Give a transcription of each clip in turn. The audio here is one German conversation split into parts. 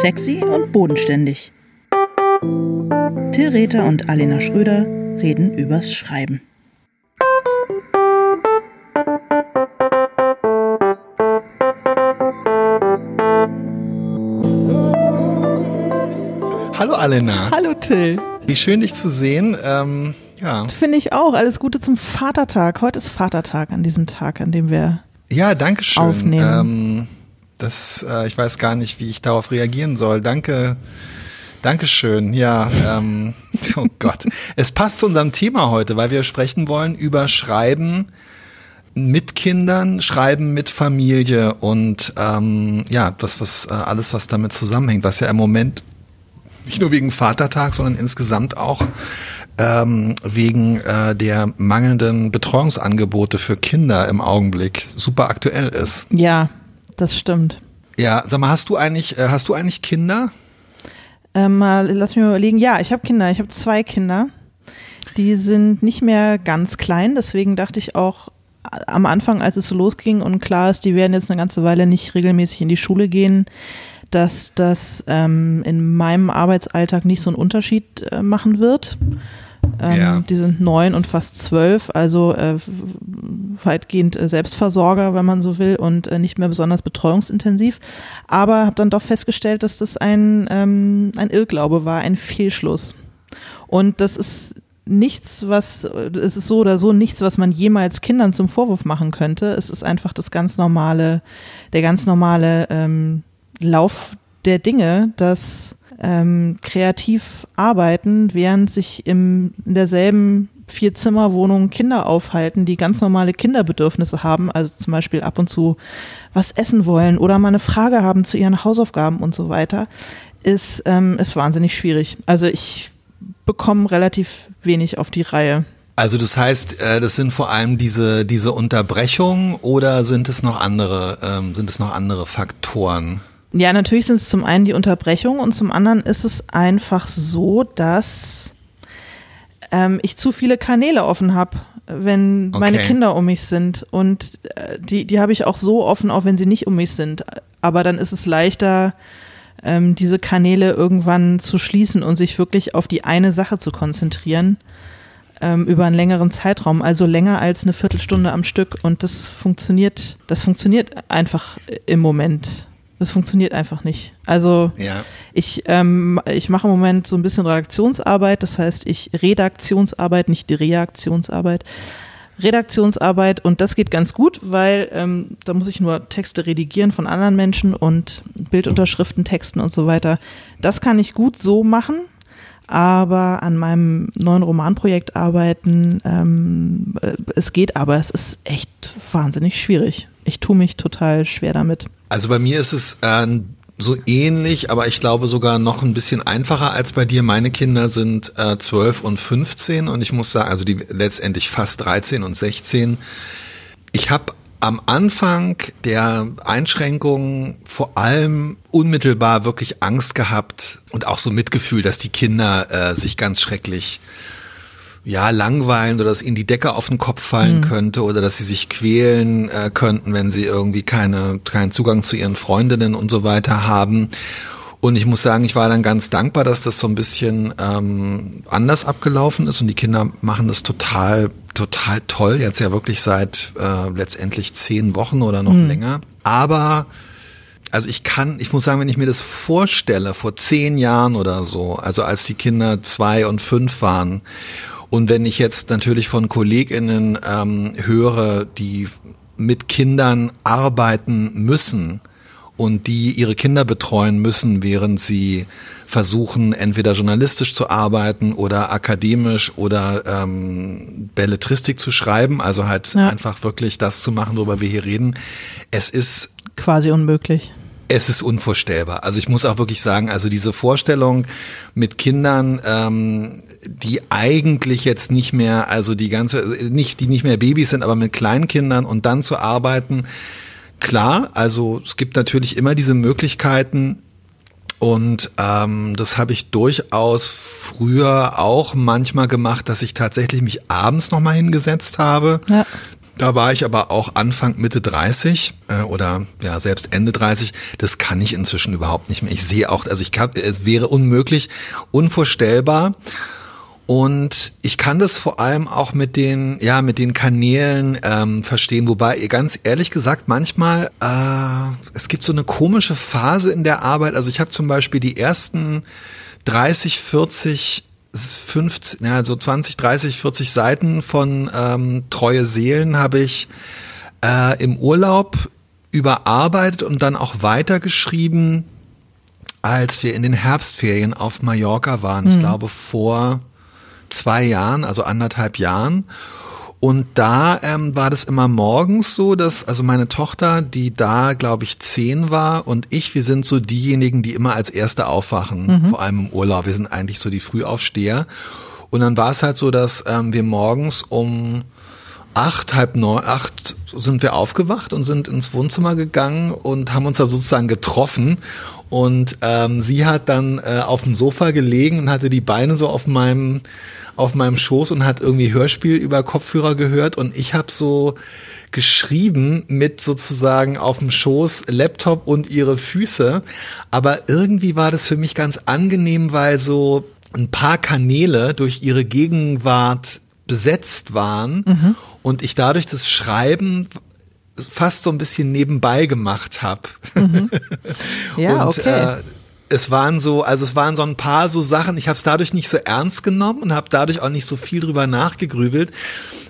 Sexy und bodenständig. Till Rether und Alena Schröder reden übers Schreiben. Hallo Alena. Hallo Till. Wie schön dich zu sehen. Ähm, ja. Finde ich auch. Alles Gute zum Vatertag. Heute ist Vatertag an diesem Tag, an dem wir ja, danke schön. aufnehmen. Ähm, das, äh, ich weiß gar nicht, wie ich darauf reagieren soll. Danke. Dankeschön. Ja, ähm, oh Gott. Es passt zu unserem Thema heute, weil wir sprechen wollen über Schreiben mit Kindern, Schreiben mit Familie und ähm, ja, das, was äh, alles, was damit zusammenhängt, was ja im Moment nicht nur wegen Vatertag, sondern insgesamt auch ähm, wegen äh, der mangelnden Betreuungsangebote für Kinder im Augenblick super aktuell ist. Ja, das stimmt. Ja, sag mal, hast du eigentlich, äh, hast du eigentlich Kinder? Ähm, lass mich mal überlegen. Ja, ich habe Kinder. Ich habe zwei Kinder. Die sind nicht mehr ganz klein. Deswegen dachte ich auch äh, am Anfang, als es so losging und klar ist, die werden jetzt eine ganze Weile nicht regelmäßig in die Schule gehen, dass das ähm, in meinem Arbeitsalltag nicht so einen Unterschied äh, machen wird. Ähm, Ja. Die sind neun und fast zwölf, also äh, weitgehend äh, Selbstversorger, wenn man so will, und äh, nicht mehr besonders betreuungsintensiv. Aber habe dann doch festgestellt, dass das ein, ähm, ein Irrglaube war, ein Fehlschluss. Und das ist nichts, was, es ist so oder so nichts, was man jemals Kindern zum Vorwurf machen könnte. Es ist einfach das ganz normale, der ganz normale ähm, Lauf der Dinge, dass ähm, kreativ arbeiten, während sich im, in derselben Vier-Zimmer-Wohnung Kinder aufhalten, die ganz normale Kinderbedürfnisse haben, also zum Beispiel ab und zu was essen wollen oder mal eine Frage haben zu ihren Hausaufgaben und so weiter, ist, ähm, wahnsinnig schwierig. Also ich bekomme relativ wenig auf die Reihe. Also das heißt, äh, das sind vor allem diese, diese Unterbrechungen oder sind es noch andere, ähm, sind es noch andere Faktoren? Ja, natürlich sind es zum einen die Unterbrechung und zum anderen ist es einfach so, dass ähm, ich zu viele Kanäle offen habe, wenn meine Okay. Kinder um mich sind. Und äh, die, die habe ich auch so offen, auch wenn sie nicht um mich sind. Aber dann ist es leichter, ähm, diese Kanäle irgendwann zu schließen und sich wirklich auf die eine Sache zu konzentrieren ähm, über einen längeren Zeitraum, also länger als eine Viertelstunde am Stück. Und das funktioniert, das funktioniert einfach im Moment. Das funktioniert einfach nicht. Also Ja. ich, ähm, ich mache im Moment so ein bisschen Redaktionsarbeit, das heißt ich Redaktionsarbeit, nicht die Reaktionsarbeit. Redaktionsarbeit und das geht ganz gut, weil ähm, da muss ich nur Texte redigieren von anderen Menschen und Bildunterschriften, Texten und so weiter. Das kann ich gut so machen, aber an meinem neuen Romanprojekt arbeiten, ähm, äh, es geht, aber es ist echt wahnsinnig schwierig. Ich tue mich total schwer damit. Also bei mir ist es äh, so ähnlich, aber ich glaube sogar noch ein bisschen einfacher als bei dir. Meine Kinder sind äh, 12 und 15 und ich muss sagen, also die letztendlich fast 13 und 16. Ich habe am Anfang der Einschränkungen vor allem unmittelbar wirklich Angst gehabt und auch so Mitgefühl, dass die Kinder äh, sich ganz schrecklich ja, langweilen oder dass ihnen die Decke auf den Kopf fallen könnte oder dass sie sich quälen äh, könnten, wenn sie irgendwie keine, keinen Zugang zu ihren Freundinnen und so weiter haben. Und ich muss sagen, ich war dann ganz dankbar, dass das so ein bisschen ähm, anders abgelaufen ist und die Kinder machen das total, total toll. Jetzt ja wirklich seit äh, letztendlich zehn Wochen oder noch länger. Aber also ich kann, ich muss sagen, wenn ich mir das vorstelle, vor zehn Jahren oder so, also als die Kinder zwei und fünf waren, und wenn ich jetzt natürlich von KollegInnen ähm, höre, die mit Kindern arbeiten müssen und die ihre Kinder betreuen müssen, während sie versuchen, entweder journalistisch zu arbeiten oder akademisch oder ähm, Belletristik zu schreiben, also halt Ja. einfach wirklich das zu machen, worüber wir hier reden. Es ist Quasi unmöglich. es ist unvorstellbar. Also ich muss auch wirklich sagen, also diese Vorstellung mit Kindern, ähm, die eigentlich jetzt nicht mehr, also die ganze, nicht, die nicht mehr Babys sind, aber mit Kleinkindern und dann zu arbeiten, klar, also es gibt natürlich immer diese Möglichkeiten, und ähm, das habe ich durchaus früher auch manchmal gemacht, dass ich tatsächlich mich abends nochmal hingesetzt habe. Ja. Da war ich aber auch Anfang, Mitte 30 äh, oder ja selbst Ende 30. Das kann ich inzwischen überhaupt nicht mehr. Ich sehe auch, also ich kann, es wäre unmöglich, unvorstellbar. Und ich kann das vor allem auch mit den, ja, mit den Kanälen ähm, verstehen. Wobei, ganz ehrlich gesagt, manchmal, äh, es gibt so eine komische Phase in der Arbeit. Also ich habe zum Beispiel die ersten 30, 40 50, ja, so 20, 30, 40 Seiten von ähm, Treue Seelen habe ich äh, im Urlaub überarbeitet und dann auch weitergeschrieben, als wir in den Herbstferien auf Mallorca waren. Mhm. Ich glaube vor zwei Jahren, also anderthalb Jahren. Und da ähm, war das immer morgens so, dass also meine Tochter, die da glaube ich zehn war und ich, wir sind so diejenigen, die immer als Erste aufwachen, mhm. vor allem im Urlaub. Wir sind eigentlich so die Frühaufsteher. Und dann war es halt so, dass ähm, wir morgens um acht, halb neun, acht sind wir aufgewacht und sind ins Wohnzimmer gegangen und haben uns da sozusagen getroffen. Und ähm, sie hat dann äh, auf dem Sofa gelegen und hatte die Beine so auf meinem auf meinem Schoß und hat irgendwie Hörspiel über Kopfhörer gehört und ich habe so geschrieben mit sozusagen auf dem Schoß Laptop und ihre Füße. Aber irgendwie war das für mich ganz angenehm, weil so ein paar Kanäle durch ihre Gegenwart besetzt waren mhm. und ich dadurch das Schreiben fast so ein bisschen nebenbei gemacht habe. Mhm. Ja, und, okay. Äh, es waren so, also es waren so ein paar so Sachen, ich habe es dadurch nicht so ernst genommen und habe dadurch auch nicht so viel drüber nachgegrübelt.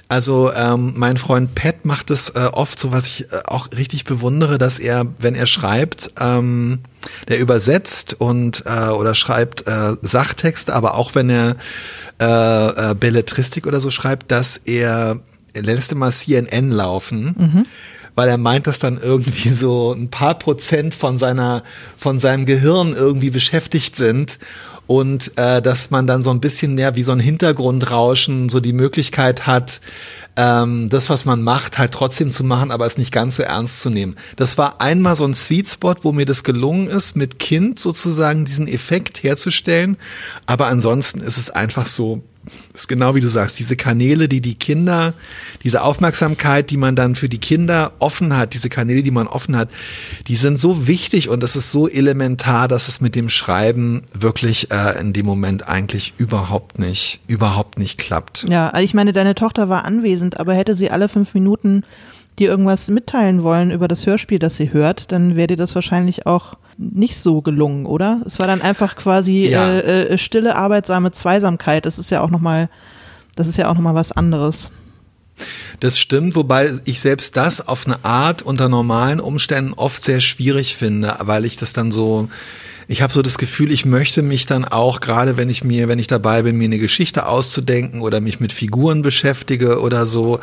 Also ähm, mein Freund Pat macht es äh, oft so, was ich äh, auch richtig bewundere, dass er, wenn er schreibt, ähm, der übersetzt und äh, oder schreibt äh, Sachtexte, aber auch wenn er äh, äh, Belletristik oder so schreibt, dass er, er lässt immer CNN laufen. Mhm weil er meint, dass dann irgendwie so ein paar Prozent von seiner, von seinem Gehirn irgendwie beschäftigt sind und äh, dass man dann so ein bisschen mehr wie so ein Hintergrundrauschen so die Möglichkeit hat, ähm, das, was man macht, halt trotzdem zu machen, aber es nicht ganz so ernst zu nehmen. Das war einmal so ein Sweet Spot, wo mir das gelungen ist, mit Kind sozusagen diesen Effekt herzustellen. Aber ansonsten ist es einfach so, ist genau wie du sagst, diese Kanäle, die die Kinder, diese Aufmerksamkeit, die man dann für die Kinder offen hat, diese Kanäle, die man offen hat, die sind so wichtig und es ist so elementar, dass es mit dem Schreiben wirklich äh, in dem Moment eigentlich überhaupt nicht, überhaupt nicht klappt. Ja, also ich meine, deine Tochter war anwesend, aber hätte sie alle fünf Minuten dir irgendwas mitteilen wollen über das Hörspiel, das sie hört, dann wäre dir das wahrscheinlich auch nicht so gelungen, oder? Es war dann einfach quasi ja. äh, äh, stille, arbeitsame Zweisamkeit. Das ist ja auch nochmal, das ist ja auch nochmal was anderes. Das stimmt, wobei ich selbst das auf eine Art unter normalen Umständen oft sehr schwierig finde, weil ich das dann so, ich habe so das Gefühl, ich möchte mich dann auch, gerade wenn ich mir, wenn ich dabei bin, mir eine Geschichte auszudenken oder mich mit Figuren beschäftige oder so,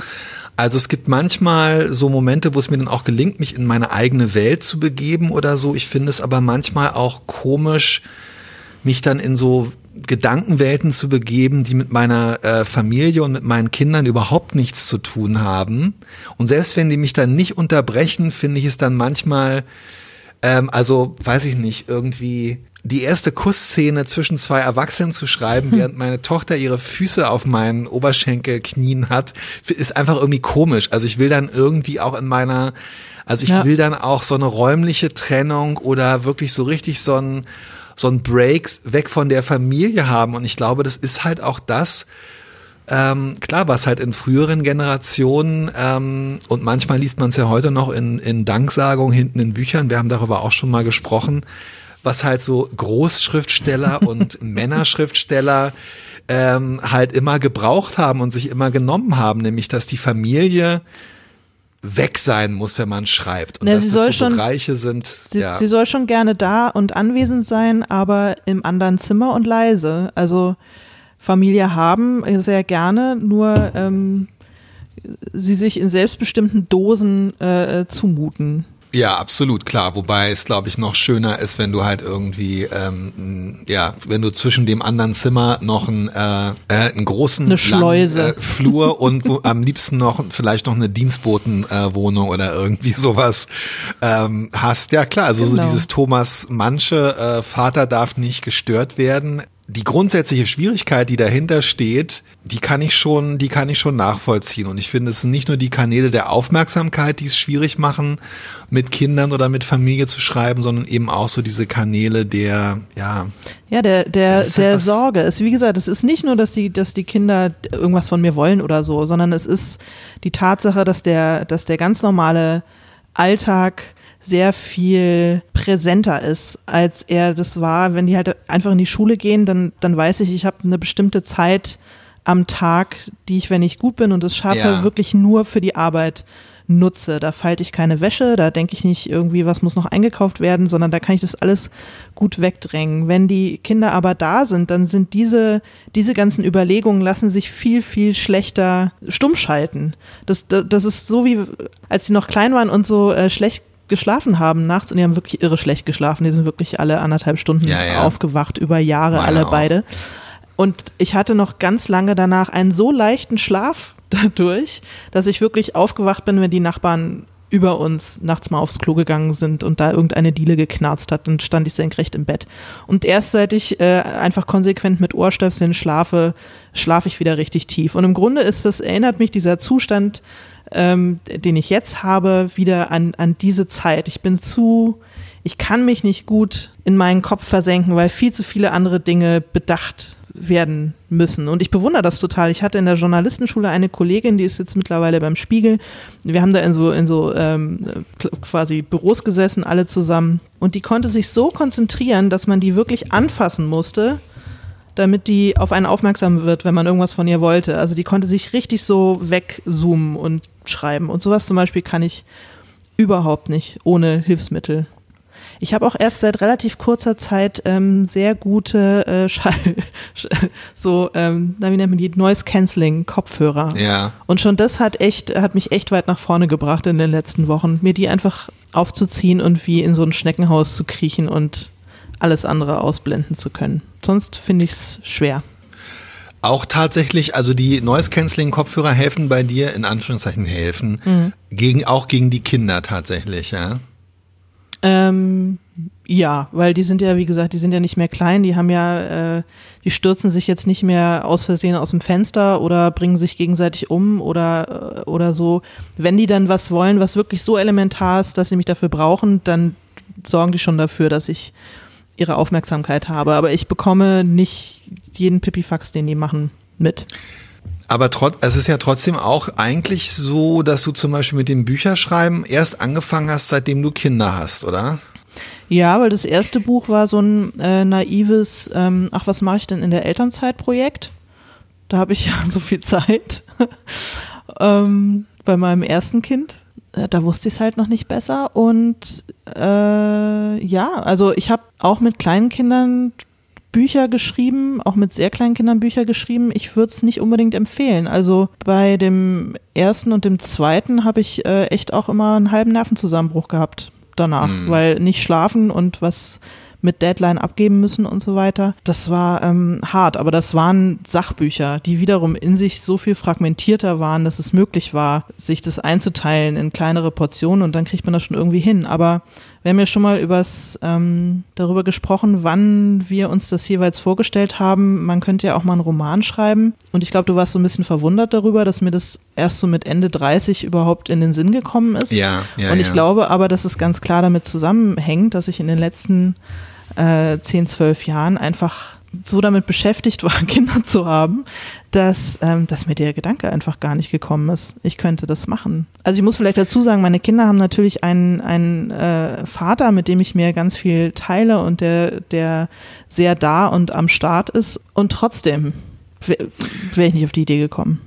also es gibt manchmal so Momente, wo es mir dann auch gelingt, mich in meine eigene Welt zu begeben oder so. Ich finde es aber manchmal auch komisch, mich dann in so Gedankenwelten zu begeben, die mit meiner äh, Familie und mit meinen Kindern überhaupt nichts zu tun haben. Und selbst wenn die mich dann nicht unterbrechen, finde ich es dann manchmal, ähm, also weiß ich nicht, irgendwie die erste Kussszene zwischen zwei Erwachsenen zu schreiben, während meine Tochter ihre Füße auf meinen Oberschenkel knien hat, ist einfach irgendwie komisch. Also ich will dann irgendwie auch in meiner, also ich ja. will dann auch so eine räumliche Trennung oder wirklich so richtig so ein, so ein Break weg von der Familie haben. Und ich glaube, das ist halt auch das, ähm, klar, was halt in früheren Generationen ähm, und manchmal liest man es ja heute noch in, in Danksagungen hinten in Büchern, wir haben darüber auch schon mal gesprochen, was halt so Großschriftsteller und Männerschriftsteller ähm, halt immer gebraucht haben und sich immer genommen haben, nämlich dass die Familie weg sein muss, wenn man schreibt. Und Na, dass sie soll das so schon, Bereiche sind. Sie, ja. sie soll schon gerne da und anwesend sein, aber im anderen Zimmer und leise. Also Familie haben sehr gerne, nur ähm, sie sich in selbstbestimmten Dosen äh, zumuten. Ja, absolut, klar. Wobei es, glaube ich, noch schöner ist, wenn du halt irgendwie, ähm, ja, wenn du zwischen dem anderen Zimmer noch einen, äh, äh, einen großen eine Schleuse. Langen, äh, Flur und wo, am liebsten noch vielleicht noch eine Dienstbotenwohnung äh, oder irgendwie sowas ähm, hast. Ja, klar, also genau. so dieses Thomas Manche, äh, Vater darf nicht gestört werden die grundsätzliche Schwierigkeit, die dahinter steht, die kann ich schon, die kann ich schon nachvollziehen. Und ich finde, es sind nicht nur die Kanäle der Aufmerksamkeit, die es schwierig machen, mit Kindern oder mit Familie zu schreiben, sondern eben auch so diese Kanäle der, ja. Ja, der, der, halt der Sorge. Es, wie gesagt, es ist nicht nur, dass die, dass die Kinder irgendwas von mir wollen oder so, sondern es ist die Tatsache, dass der, dass der ganz normale Alltag sehr viel präsenter ist, als er das war. Wenn die halt einfach in die Schule gehen, dann, dann weiß ich, ich habe eine bestimmte Zeit am Tag, die ich, wenn ich gut bin und es schaffe, Ja. wirklich nur für die Arbeit nutze. Da falte ich keine Wäsche, da denke ich nicht irgendwie, was muss noch eingekauft werden, sondern da kann ich das alles gut wegdrängen. Wenn die Kinder aber da sind, dann sind diese, diese ganzen Überlegungen lassen sich viel, viel schlechter stumm schalten. Das, das, das ist so wie, als sie noch klein waren und so äh, schlecht geschlafen haben nachts und die haben wirklich irre schlecht geschlafen. Die sind wirklich alle anderthalb Stunden Ja, ja. aufgewacht, über Jahre, Meine alle auch. beide. Und ich hatte noch ganz lange danach einen so leichten Schlaf dadurch, dass ich wirklich aufgewacht bin, wenn die Nachbarn über uns nachts mal aufs Klo gegangen sind und da irgendeine Diele geknarzt hat, dann stand ich senkrecht im Bett. Und erst seit ich äh, einfach konsequent mit Ohrstöpseln schlafe, schlafe ich wieder richtig tief. Und im Grunde ist das, erinnert mich dieser Zustand, ähm, den ich jetzt habe, wieder an, an diese Zeit. Ich bin zu, ich kann mich nicht gut in meinen Kopf versenken, weil viel zu viele andere Dinge bedacht werden müssen. Und ich bewundere das total. Ich hatte in der Journalistenschule eine Kollegin, die ist jetzt mittlerweile beim Spiegel. Wir haben da in so, in so ähm, quasi Büros gesessen, alle zusammen. Und die konnte sich so konzentrieren, dass man die wirklich anfassen musste, damit die auf einen aufmerksam wird, wenn man irgendwas von ihr wollte. Also die konnte sich richtig so wegzoomen und schreiben. Und sowas zum Beispiel kann ich überhaupt nicht ohne Hilfsmittel. Ich habe auch erst seit relativ kurzer Zeit ähm, sehr gute äh, Schall, so, ähm, wie nennt man die, Noise Cancelling Kopfhörer. Ja. Und schon das hat echt, hat mich echt weit nach vorne gebracht in den letzten Wochen, mir die einfach aufzuziehen und wie in so ein Schneckenhaus zu kriechen und alles andere ausblenden zu können. Sonst finde ich es schwer. Auch tatsächlich, also die Noise Cancelling Kopfhörer helfen bei dir, in Anführungszeichen helfen, Mhm. gegen, auch gegen die Kinder tatsächlich, ja. Ähm, ja, weil die sind ja, wie gesagt, die sind ja nicht mehr klein, die haben ja, äh, die stürzen sich jetzt nicht mehr aus Versehen aus dem Fenster oder bringen sich gegenseitig um oder, äh, oder so. Wenn die dann was wollen, was wirklich so elementar ist, dass sie mich dafür brauchen, dann sorgen die schon dafür, dass ich ihre Aufmerksamkeit habe. Aber ich bekomme nicht jeden Pipifax, den die machen, mit. Aber trotz, es ist ja trotzdem auch eigentlich so, dass du zum Beispiel mit dem Bücherschreiben erst angefangen hast, seitdem du Kinder hast, oder? Ja, weil das erste Buch war so ein äh, naives, ähm, ach, was mache ich denn in der Elternzeit-Projekt? Da habe ich ja so viel Zeit. ähm, bei meinem ersten Kind. Äh, da wusste ich es halt noch nicht besser. Und äh, ja, also ich habe auch mit kleinen Kindern Bücher geschrieben, auch mit sehr kleinen Kindern Bücher geschrieben. Ich würde es nicht unbedingt empfehlen. Also bei dem ersten und dem zweiten habe ich äh, echt auch immer einen halben Nervenzusammenbruch gehabt danach, weil nicht schlafen und was mit Deadline abgeben müssen und so weiter. Das war ähm, hart, aber das waren Sachbücher, die wiederum in sich so viel fragmentierter waren, dass es möglich war, sich das einzuteilen in kleinere Portionen und dann kriegt man das schon irgendwie hin. Aber wir haben ja schon mal übers, ähm, darüber gesprochen, wann wir uns das jeweils vorgestellt haben. Man könnte ja auch mal einen Roman schreiben. Und ich glaube, du warst so ein bisschen verwundert darüber, dass mir das erst so mit Ende 30 überhaupt in den Sinn gekommen ist. Ja, ja, Und ich ja. glaube aber, dass es ganz klar damit zusammenhängt, dass ich in den letzten äh, 10, 12 Jahren einfach so damit beschäftigt war, Kinder zu haben, dass, ähm, dass mir der Gedanke einfach gar nicht gekommen ist. Ich könnte das machen. Also ich muss vielleicht dazu sagen, meine Kinder haben natürlich einen, einen äh, Vater, mit dem ich mir ganz viel teile und der, der sehr da und am Start ist. Und trotzdem wäre wär ich nicht auf die Idee gekommen.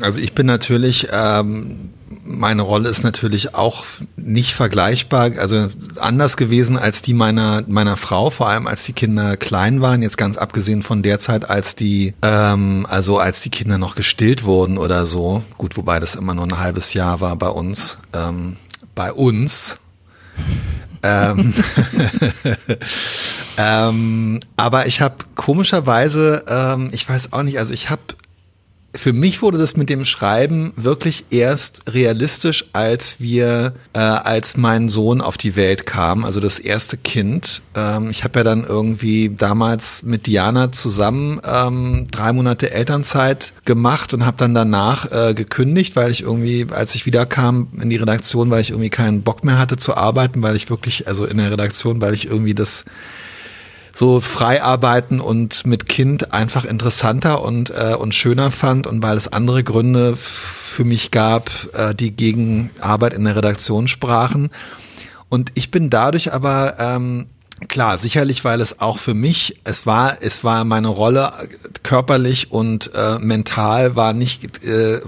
Also ich bin natürlich, ähm, meine Rolle ist natürlich auch nicht vergleichbar, also anders gewesen als die meiner meiner Frau, vor allem als die Kinder klein waren. Jetzt ganz abgesehen von der Zeit, als die, ähm, also als die Kinder noch gestillt wurden oder so. Gut, wobei das immer nur ein halbes Jahr war bei uns. Ähm, bei uns. ähm, ähm, aber ich habe komischerweise, ähm, ich weiß auch nicht, also ich habe für mich wurde das mit dem Schreiben wirklich erst realistisch, als wir, äh, als mein Sohn auf die Welt kam, also das erste Kind. Ähm, ich habe ja dann irgendwie damals mit Diana zusammen ähm, drei Monate Elternzeit gemacht und habe dann danach äh, gekündigt, weil ich irgendwie, als ich wiederkam in die Redaktion, weil ich irgendwie keinen Bock mehr hatte zu arbeiten, weil ich wirklich, also in der Redaktion, weil ich irgendwie das so frei arbeiten und mit Kind einfach interessanter und, äh, und schöner fand und weil es andere Gründe für mich gab, äh, die gegen Arbeit in der Redaktion sprachen. Und ich bin dadurch aber ähm, Klar, sicherlich, weil es auch für mich, es war, es war meine Rolle körperlich und äh, mental war nicht äh,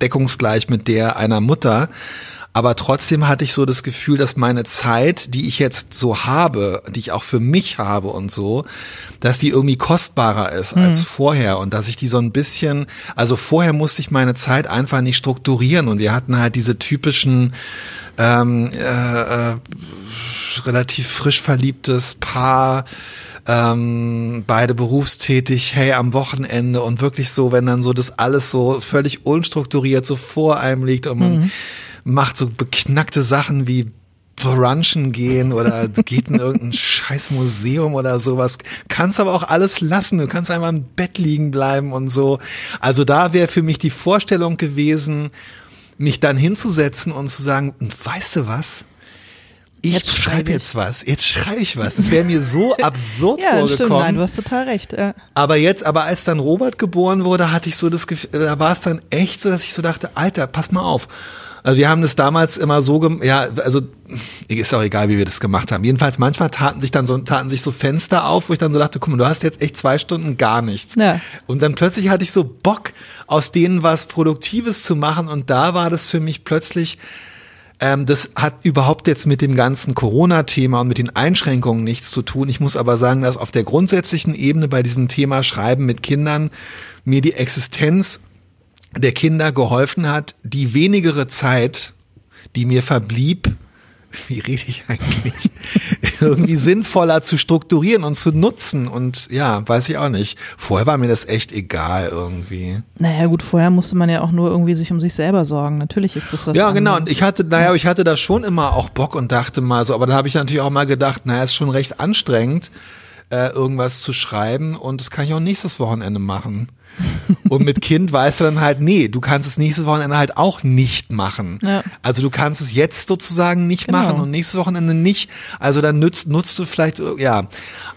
deckungsgleich mit der einer Mutter. Aber trotzdem hatte ich so das Gefühl, dass meine Zeit, die ich jetzt so habe, die ich auch für mich habe und so, dass die irgendwie kostbarer ist mhm. als vorher und dass ich die so ein bisschen, also vorher musste ich meine Zeit einfach nicht strukturieren und wir hatten halt diese typischen ähm, äh, äh, relativ frisch verliebtes Paar, ähm, beide berufstätig, hey, am Wochenende und wirklich so, wenn dann so das alles so völlig unstrukturiert so vor einem liegt und man mhm macht so beknackte Sachen wie brunchen gehen oder geht in irgendein scheiß Museum oder sowas. Kannst aber auch alles lassen. Du kannst einmal im Bett liegen bleiben und so. Also da wäre für mich die Vorstellung gewesen, mich dann hinzusetzen und zu sagen, weißt du was? Ich schreibe jetzt was. Jetzt schreibe ich was. Das wäre mir so absurd ja, vorgekommen. Stimmt, nein, du hast total recht. Ja. Aber jetzt, aber als dann Robert geboren wurde, hatte ich so das Gefühl, da war es dann echt so, dass ich so dachte, Alter, pass mal auf also wir haben das damals immer so, gemacht, ja, also ist auch egal, wie wir das gemacht haben. Jedenfalls manchmal taten sich dann so taten sich so Fenster auf, wo ich dann so dachte, guck mal, du hast jetzt echt zwei Stunden gar nichts. Ja. Und dann plötzlich hatte ich so Bock, aus denen was Produktives zu machen. Und da war das für mich plötzlich ähm, das hat überhaupt jetzt mit dem ganzen Corona-Thema und mit den Einschränkungen nichts zu tun. Ich muss aber sagen, dass auf der grundsätzlichen Ebene bei diesem Thema Schreiben mit Kindern mir die Existenz der Kinder geholfen hat, die wenigere Zeit, die mir verblieb, wie rede ich eigentlich, irgendwie sinnvoller zu strukturieren und zu nutzen. Und ja, weiß ich auch nicht. Vorher war mir das echt egal irgendwie. Naja, gut, vorher musste man ja auch nur irgendwie sich um sich selber sorgen. Natürlich ist das was. Ja, genau. Und ich hatte, naja, ich hatte da schon immer auch Bock und dachte mal so, aber da habe ich natürlich auch mal gedacht, naja, ist schon recht anstrengend, äh, irgendwas zu schreiben und das kann ich auch nächstes Wochenende machen. Und mit Kind weißt du dann halt, nee, du kannst es nächstes Wochenende halt auch nicht machen. Ja. Also du kannst es jetzt sozusagen nicht genau. machen und nächstes Wochenende nicht. Also dann nutzt, nutzt du vielleicht, ja.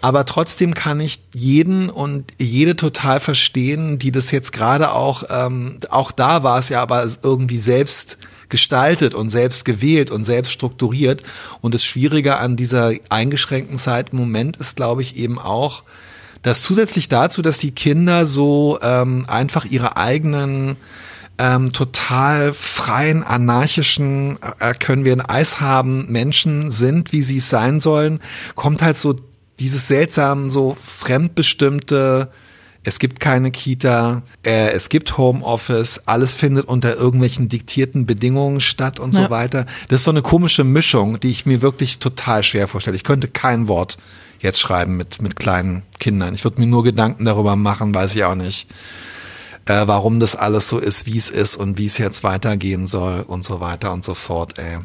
Aber trotzdem kann ich jeden und jede total verstehen, die das jetzt gerade auch, ähm, auch da war es ja aber irgendwie selbst gestaltet und selbst gewählt und selbst strukturiert. Und das Schwierige an dieser eingeschränkten Zeit im Moment ist, glaube ich, eben auch, dass zusätzlich dazu, dass die Kinder so ähm, einfach ihre eigenen ähm, total freien, anarchischen, äh, können wir ein Eis haben, Menschen sind, wie sie es sein sollen, kommt halt so dieses seltsam, so fremdbestimmte, es gibt keine Kita, äh, es gibt Homeoffice, alles findet unter irgendwelchen diktierten Bedingungen statt und ja. so weiter. Das ist so eine komische Mischung, die ich mir wirklich total schwer vorstelle. Ich könnte kein Wort jetzt schreiben mit, mit kleinen Kindern. Ich würde mir nur Gedanken darüber machen, weiß ich auch nicht, äh, warum das alles so ist, wie es ist und wie es jetzt weitergehen soll und so weiter und so fort. Ey.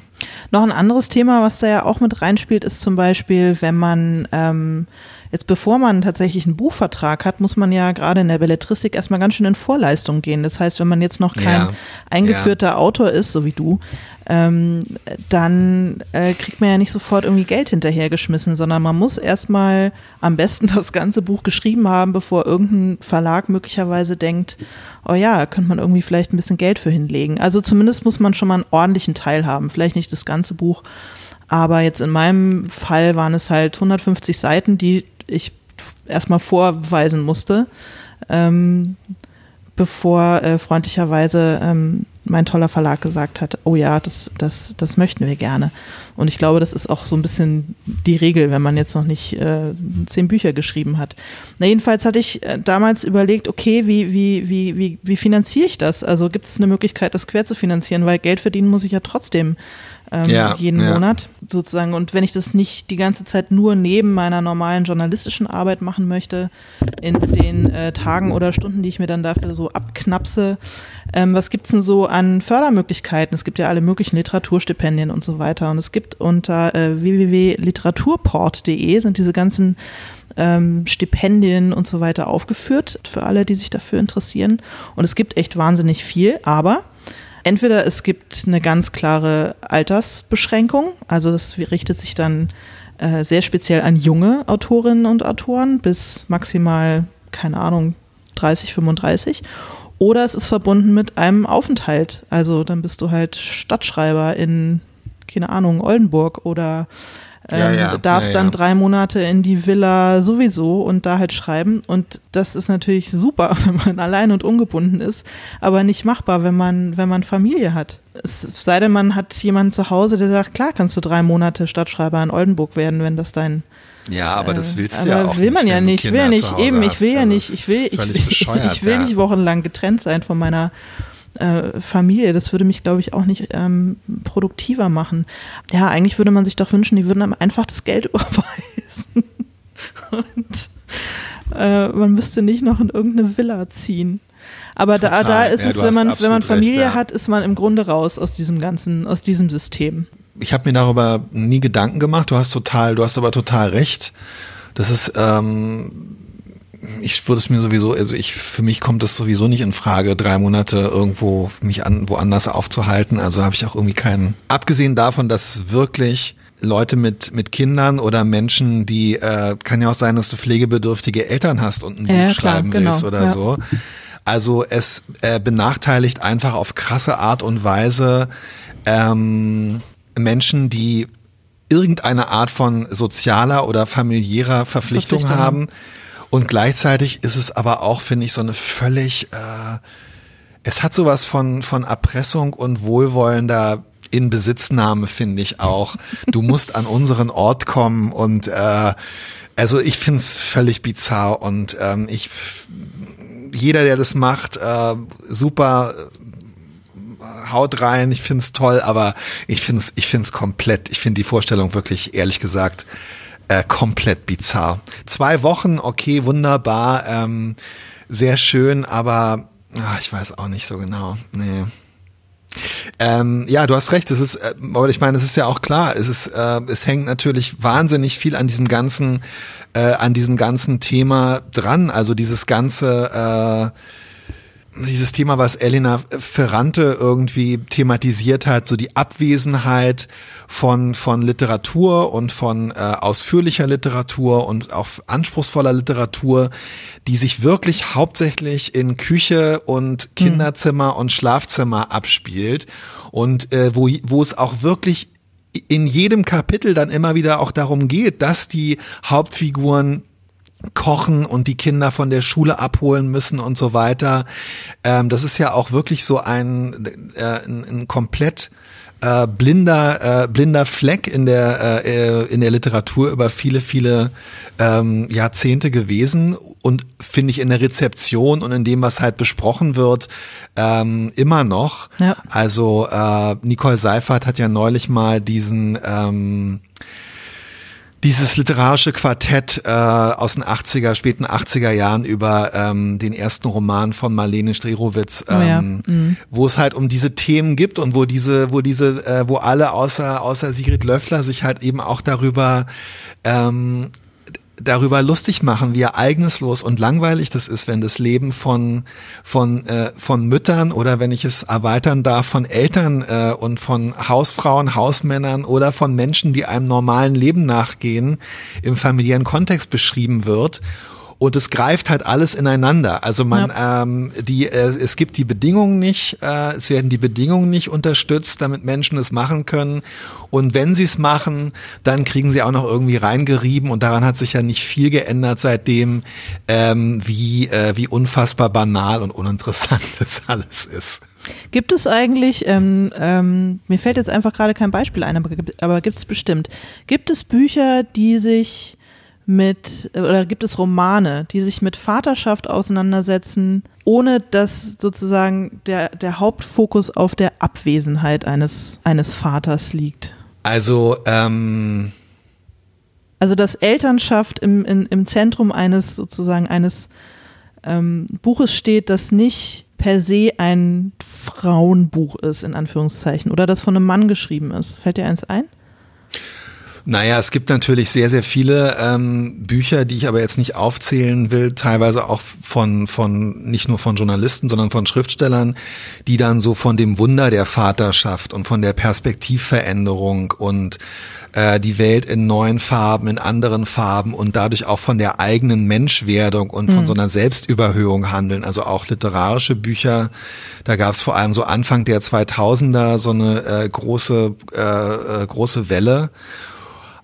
Noch ein anderes Thema, was da ja auch mit reinspielt, ist zum Beispiel, wenn man ähm, Jetzt bevor man tatsächlich einen Buchvertrag hat, muss man ja gerade in der Belletristik erstmal ganz schön in Vorleistung gehen. Das heißt, wenn man jetzt noch kein ja, eingeführter ja. Autor ist, so wie du, ähm, dann äh, kriegt man ja nicht sofort irgendwie Geld hinterhergeschmissen, sondern man muss erstmal am besten das ganze Buch geschrieben haben, bevor irgendein Verlag möglicherweise denkt, oh ja, könnte man irgendwie vielleicht ein bisschen Geld für hinlegen. Also zumindest muss man schon mal einen ordentlichen Teil haben, vielleicht nicht das ganze Buch. Aber jetzt in meinem Fall waren es halt 150 Seiten, die ich erstmal vorweisen musste, ähm, bevor äh, freundlicherweise ähm, mein toller Verlag gesagt hat, oh ja, das, das, das möchten wir gerne. Und ich glaube, das ist auch so ein bisschen die Regel, wenn man jetzt noch nicht äh, zehn Bücher geschrieben hat. Na, jedenfalls hatte ich äh, damals überlegt, okay, wie, wie, wie, wie, wie finanziere ich das? Also gibt es eine Möglichkeit, das quer zu finanzieren, weil Geld verdienen muss ich ja trotzdem ähm, Ja, jeden ja. Monat sozusagen. Und wenn ich das nicht die ganze Zeit nur neben meiner normalen journalistischen Arbeit machen möchte, in den äh, Tagen oder Stunden, die ich mir dann dafür so abknapse, ähm, was gibt's denn so an Fördermöglichkeiten? Es gibt ja alle möglichen Literaturstipendien und so weiter. Und es gibt unter äh, www.literaturport.de sind diese ganzen ähm, Stipendien und so weiter aufgeführt für alle, die sich dafür interessieren. Und es gibt echt wahnsinnig viel, aber entweder es gibt eine ganz klare Altersbeschränkung, also das richtet sich dann äh, sehr speziell an junge Autorinnen und Autoren bis maximal, keine Ahnung, 30, 35. Oder es ist verbunden mit einem Aufenthalt. Also dann bist du halt Stadtschreiber in, keine Ahnung, Oldenburg oder ähm, Ja, ja, darfst ja, dann drei Monate in die Villa sowieso und da halt schreiben. Und das ist natürlich super, wenn man allein und ungebunden ist, aber nicht machbar, wenn man, wenn man Familie hat. Es sei denn, man hat jemanden zu Hause, der sagt, klar kannst du drei Monate Stadtschreiber in Oldenburg werden, wenn das dein Ja, aber das äh, willst du ja auch will man nicht, ja nicht, will ja nicht, eben, ich will ja Also nicht, ich will, ich will, ich will nicht wochenlang getrennt sein von meiner äh, Familie. Das würde mich, glaube ich, auch nicht ähm, produktiver machen. Ja, eigentlich würde man sich doch wünschen, die würden einem einfach das Geld überweisen. Und äh, man müsste nicht noch in irgendeine Villa ziehen. Aber da, Total. da ist Ja, es, wenn man, wenn man Familie recht, ja. hat, ist man im Grunde raus aus diesem ganzen, aus diesem System. ich habe mir darüber nie Gedanken gemacht. Du hast total, du hast aber total recht. Das ist, ähm, ich würde es mir sowieso, also ich, für mich kommt das sowieso nicht in Frage, drei Monate irgendwo mich an, woanders aufzuhalten. Also habe ich auch irgendwie keinen. Abgesehen davon, dass wirklich Leute mit, mit Kindern oder Menschen, die, äh, kann ja auch sein, dass du pflegebedürftige Eltern hast und ein Ja, Buch klar, schreiben genau, willst oder ja. so. Also es äh, benachteiligt einfach auf krasse Art und Weise ähm, Menschen, die irgendeine Art von sozialer oder familiärer Verpflichtung, Verpflichtung haben. Und gleichzeitig ist es aber auch, finde ich, so eine völlig, äh, es hat sowas von, von Erpressung und wohlwollender Inbesitznahme, finde ich auch. Du musst an unseren Ort kommen und äh, also ich finde es völlig bizarr und ähm, ich jeder, der das macht, äh, super äh, haut rein, ich find's toll, aber ich find's, ich find's komplett, ich finde die Vorstellung wirklich, ehrlich gesagt, äh, komplett bizarr. Zwei Wochen, okay, wunderbar, ähm, sehr schön, aber ah, ich weiß auch nicht so genau. Nee. Ähm, ja, du hast recht. Es ist, äh, aber ich meine, es ist ja auch klar. Es ist, äh, es hängt natürlich wahnsinnig viel an diesem ganzen, äh, an diesem ganzen Thema dran. Also dieses ganze, äh, dieses Thema, was Elena Ferrante irgendwie thematisiert hat, so die Abwesenheit von, von Literatur und von äh, ausführlicher Literatur und auch anspruchsvoller Literatur, die sich wirklich hauptsächlich in Küche und Kinderzimmer und Schlafzimmer abspielt und äh, wo, wo es auch wirklich in jedem Kapitel dann immer wieder auch darum geht, dass die Hauptfiguren kochen und die Kinder von der Schule abholen müssen und so weiter. Ähm, das ist ja auch wirklich so ein, äh, ein, ein komplett äh, blinder äh, blinder Fleck in der äh, in der Literatur über viele viele ähm, Jahrzehnte gewesen und finde ich in der Rezeption und in dem was halt besprochen wird ähm, immer noch. Ja. Also äh, Nicole Seifert hat ja neulich mal diesen ähm, dieses literarische Quartett äh, aus den 80er, späten 80er Jahren über ähm, den ersten Roman von Marlene Strerowitz, Oh ja, ähm, wo es halt um diese Themen gibt und wo diese, wo diese, äh, wo alle außer außer Sigrid Löffler sich halt eben auch darüber ähm, darüber lustig machen, wie ereignislos und langweilig das ist, wenn das Leben von von äh, von Müttern oder wenn ich es erweitern darf von Eltern äh, und von Hausfrauen, Hausmännern oder von Menschen, die einem normalen Leben nachgehen, im familiären Kontext beschrieben wird. Und es greift halt alles ineinander. Also man, ähm, die, äh, es gibt die Bedingungen nicht, äh, es werden die Bedingungen nicht unterstützt, damit Menschen es machen können. Und wenn sie es machen, dann kriegen sie auch noch irgendwie reingerieben. Und daran hat sich ja nicht viel geändert seitdem, ähm, wie, äh, wie unfassbar banal und uninteressant das alles ist. Gibt es eigentlich, ähm, ähm, mir fällt jetzt einfach gerade kein Beispiel ein, aber, aber gibt es bestimmt, gibt es Bücher, die sich mit, oder gibt es Romane, die sich mit Vaterschaft auseinandersetzen, ohne dass sozusagen der, der Hauptfokus auf der Abwesenheit eines, eines Vaters liegt? Also, ähm, also dass Elternschaft im, in, im Zentrum eines sozusagen eines ähm, Buches steht, das nicht per se ein Frauenbuch ist, in Anführungszeichen, oder das von einem Mann geschrieben ist. Fällt dir eins ein? Naja, es gibt natürlich sehr, sehr viele ähm, Bücher, die ich aber jetzt nicht aufzählen will, teilweise auch von, von, nicht nur von Journalisten, sondern von Schriftstellern, die dann so von dem Wunder der Vaterschaft und von der Perspektivveränderung und äh, die Welt in neuen Farben, in anderen Farben und dadurch auch von der eigenen Menschwerdung und von mhm. so einer Selbstüberhöhung handeln. Also auch literarische Bücher. Da gab es vor allem so Anfang der 2000er so eine äh, große, äh, äh, große Welle.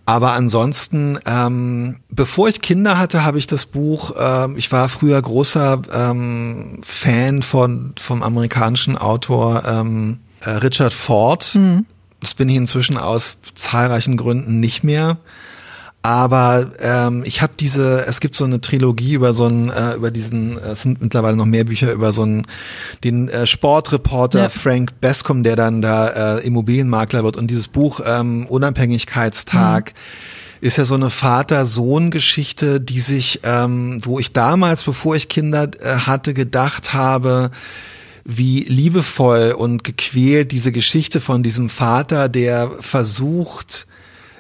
Aber ansonsten, ähm, bevor ich Kinder hatte, habe ich das Buch, ähm, ich war früher großer ähm, Fan von, vom amerikanischen Autor ähm, äh, Richard Ford. Mhm. Das bin ich inzwischen aus zahlreichen Gründen nicht mehr. Aber ähm, ich habe diese, es gibt so eine Trilogie über so einen, äh, über diesen, äh, es sind mittlerweile noch mehr Bücher über so einen, den äh, Sportreporter ja. Frank Bascom, der dann da äh, Immobilienmakler wird. Und dieses Buch ähm, Unabhängigkeitstag mhm. ist ja so eine Vater-Sohn-Geschichte, die sich, ähm, wo ich damals, bevor ich Kinder äh, hatte, gedacht habe, wie liebevoll und gequält diese Geschichte von diesem Vater, der versucht,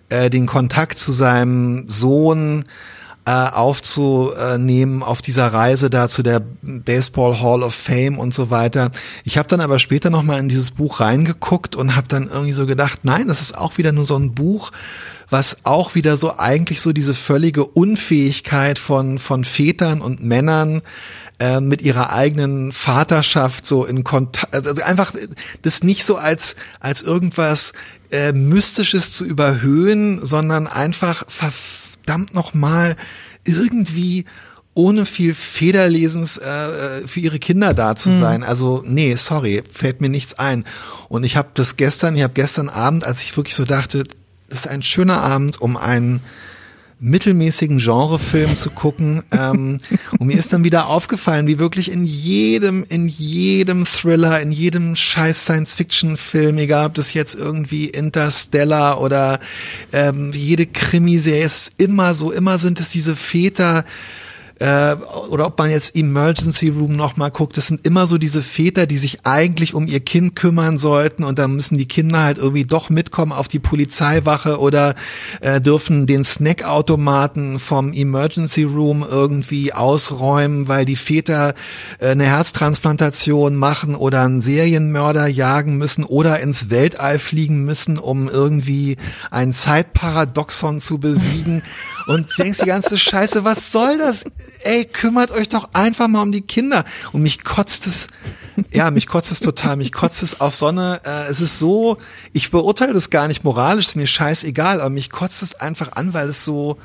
äh, den Kontakt zu seinem Sohn äh, aufzunehmen auf dieser Reise da zu der Baseball Hall of Fame und so weiter. Ich habe dann aber später noch mal in dieses Buch reingeguckt und habe dann irgendwie so gedacht, nein, das ist auch wieder nur so ein Buch, was auch wieder so eigentlich so diese völlige Unfähigkeit von von Vätern und Männern äh, mit ihrer eigenen Vaterschaft so in Kontakt, also einfach das nicht so als, als irgendwas äh, Mystisches zu überhöhen, sondern einfach verdammt nochmal irgendwie ohne viel Federlesens äh, äh, für ihre Kinder da zu hm. sein. Also nee, sorry, fällt mir nichts ein. Und ich habe das gestern, ich habe gestern Abend, als ich wirklich so dachte, das ist ein schöner Abend, um einen mittelmäßigen Genrefilm zu gucken. Ähm, und mir ist dann wieder aufgefallen, wie wirklich in jedem, in jedem Thriller, in jedem scheiß Science-Fiction-Film, egal ob das jetzt irgendwie Interstellar oder ähm, jede Krimiserie, ist immer so, immer sind es diese Väter, äh, oder ob man jetzt Emergency Room nochmal guckt, das sind immer so diese Väter, die sich eigentlich um ihr Kind kümmern sollten und dann müssen die Kinder halt irgendwie doch mitkommen auf die Polizeiwache oder äh, dürfen den Snackautomaten vom Emergency Room irgendwie ausräumen, weil die Väter äh, eine Herztransplantation machen oder einen Serienmörder jagen müssen oder ins Weltall fliegen müssen, um irgendwie ein Zeitparadoxon zu besiegen und denkst die ganze Scheiße, was soll das? Ey, kümmert euch doch einfach mal um die Kinder. Und mich kotzt es, ja, mich kotzt es total, mich kotzt es auf Sonne. Äh, es ist so, ich beurteile das gar nicht moralisch, ist mir scheißegal, aber mich kotzt es einfach an, weil es so,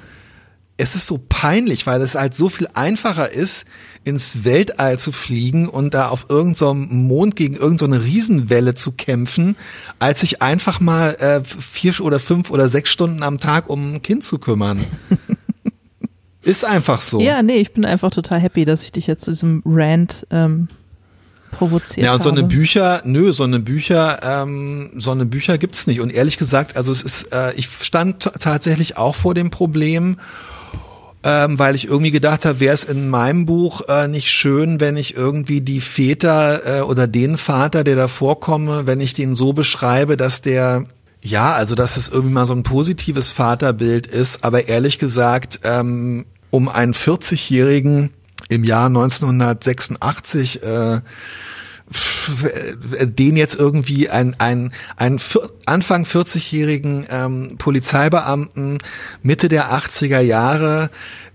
es ist so peinlich, weil es halt so viel einfacher ist, ins Weltall zu fliegen und da auf irgendeinem so Mond gegen irgendeine so Riesenwelle zu kämpfen, als sich einfach mal äh, vier oder fünf oder sechs Stunden am Tag um ein Kind zu kümmern. ist einfach so. Ja, nee, ich bin einfach total happy, dass ich dich jetzt zu diesem Rant ähm, provoziert Ja, und so eine habe. Bücher, nö, so eine Bücher, ähm, so eine Bücher gibt's nicht. Und ehrlich gesagt, also es ist, äh, ich stand tatsächlich auch vor dem Problem ähm, weil ich irgendwie gedacht habe, wäre es in meinem Buch äh, nicht schön, wenn ich irgendwie die Väter äh, oder den Vater, der da vorkomme, wenn ich den so beschreibe, dass der ja, also dass es irgendwie mal so ein positives Vaterbild ist, aber ehrlich gesagt, ähm, um einen 40-Jährigen im Jahr 1986 äh, den jetzt irgendwie ein, ein, ein Anfang 40-jährigen ähm, Polizeibeamten Mitte der 80er Jahre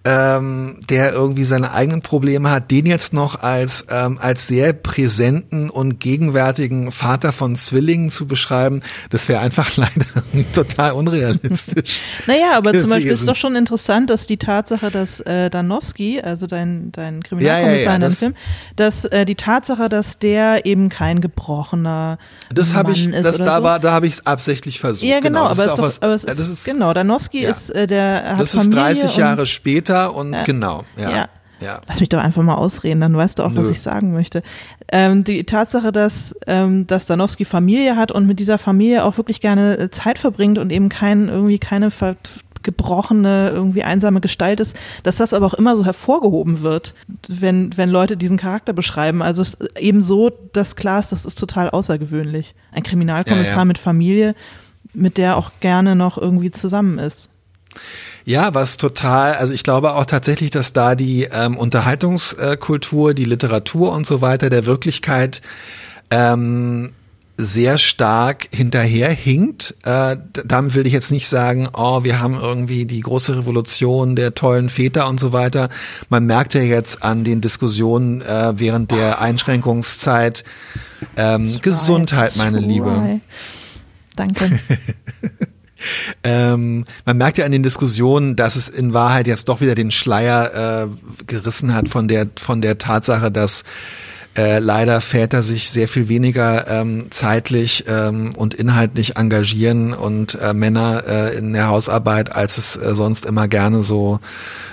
ähm, der irgendwie seine eigenen Probleme hat, den jetzt noch als, ähm, als sehr präsenten und gegenwärtigen Vater von Zwillingen zu beschreiben, das wäre einfach leider total unrealistisch. naja, aber zum Beispiel ist doch schon interessant, dass die Tatsache, dass äh, Danowski, also dein, dein Kriminalkommissar ja, ja, ja, in dem Film, dass äh, die Tatsache, dass der eben kein gebrochener das habe ich, das da so. war, da habe ich es absichtlich versucht. Ja, genau, genau aber, ist doch, was, aber es ist, das ist genau. Danowski ist äh, der hat Das ist 30 Jahre später und ja, genau, ja. ja. Ja. Lass mich doch einfach mal ausreden, dann weißt du auch, Nö. was ich sagen möchte. Ähm, die Tatsache, dass, ähm, dass Danowski Familie hat und mit dieser Familie auch wirklich gerne äh, Zeit verbringt und eben kein, irgendwie keine ver gebrochene, irgendwie einsame Gestalt ist, dass das aber auch immer so hervorgehoben wird, wenn, wenn Leute diesen Charakter beschreiben. Also eben so, dass klar ist, das ist total außergewöhnlich. Ein Kriminalkommissar ja, ja. mit Familie, mit der auch gerne noch irgendwie zusammen ist. Ja, was total, also ich glaube auch tatsächlich, dass da die ähm, Unterhaltungskultur, die Literatur und so weiter der Wirklichkeit ähm, sehr stark hinterherhinkt. Äh, damit will ich jetzt nicht sagen, oh, wir haben irgendwie die große Revolution der tollen Väter und so weiter. Man merkt ja jetzt an den Diskussionen äh, während der Einschränkungszeit ähm, Gesundheit, meine Liebe. Danke. Ähm, man merkt ja an den Diskussionen, dass es in Wahrheit jetzt doch wieder den Schleier äh, gerissen hat von der von der Tatsache, dass äh, leider Väter sich sehr viel weniger ähm, zeitlich ähm, und inhaltlich engagieren und äh, Männer äh, in der Hausarbeit, als es äh, sonst immer gerne so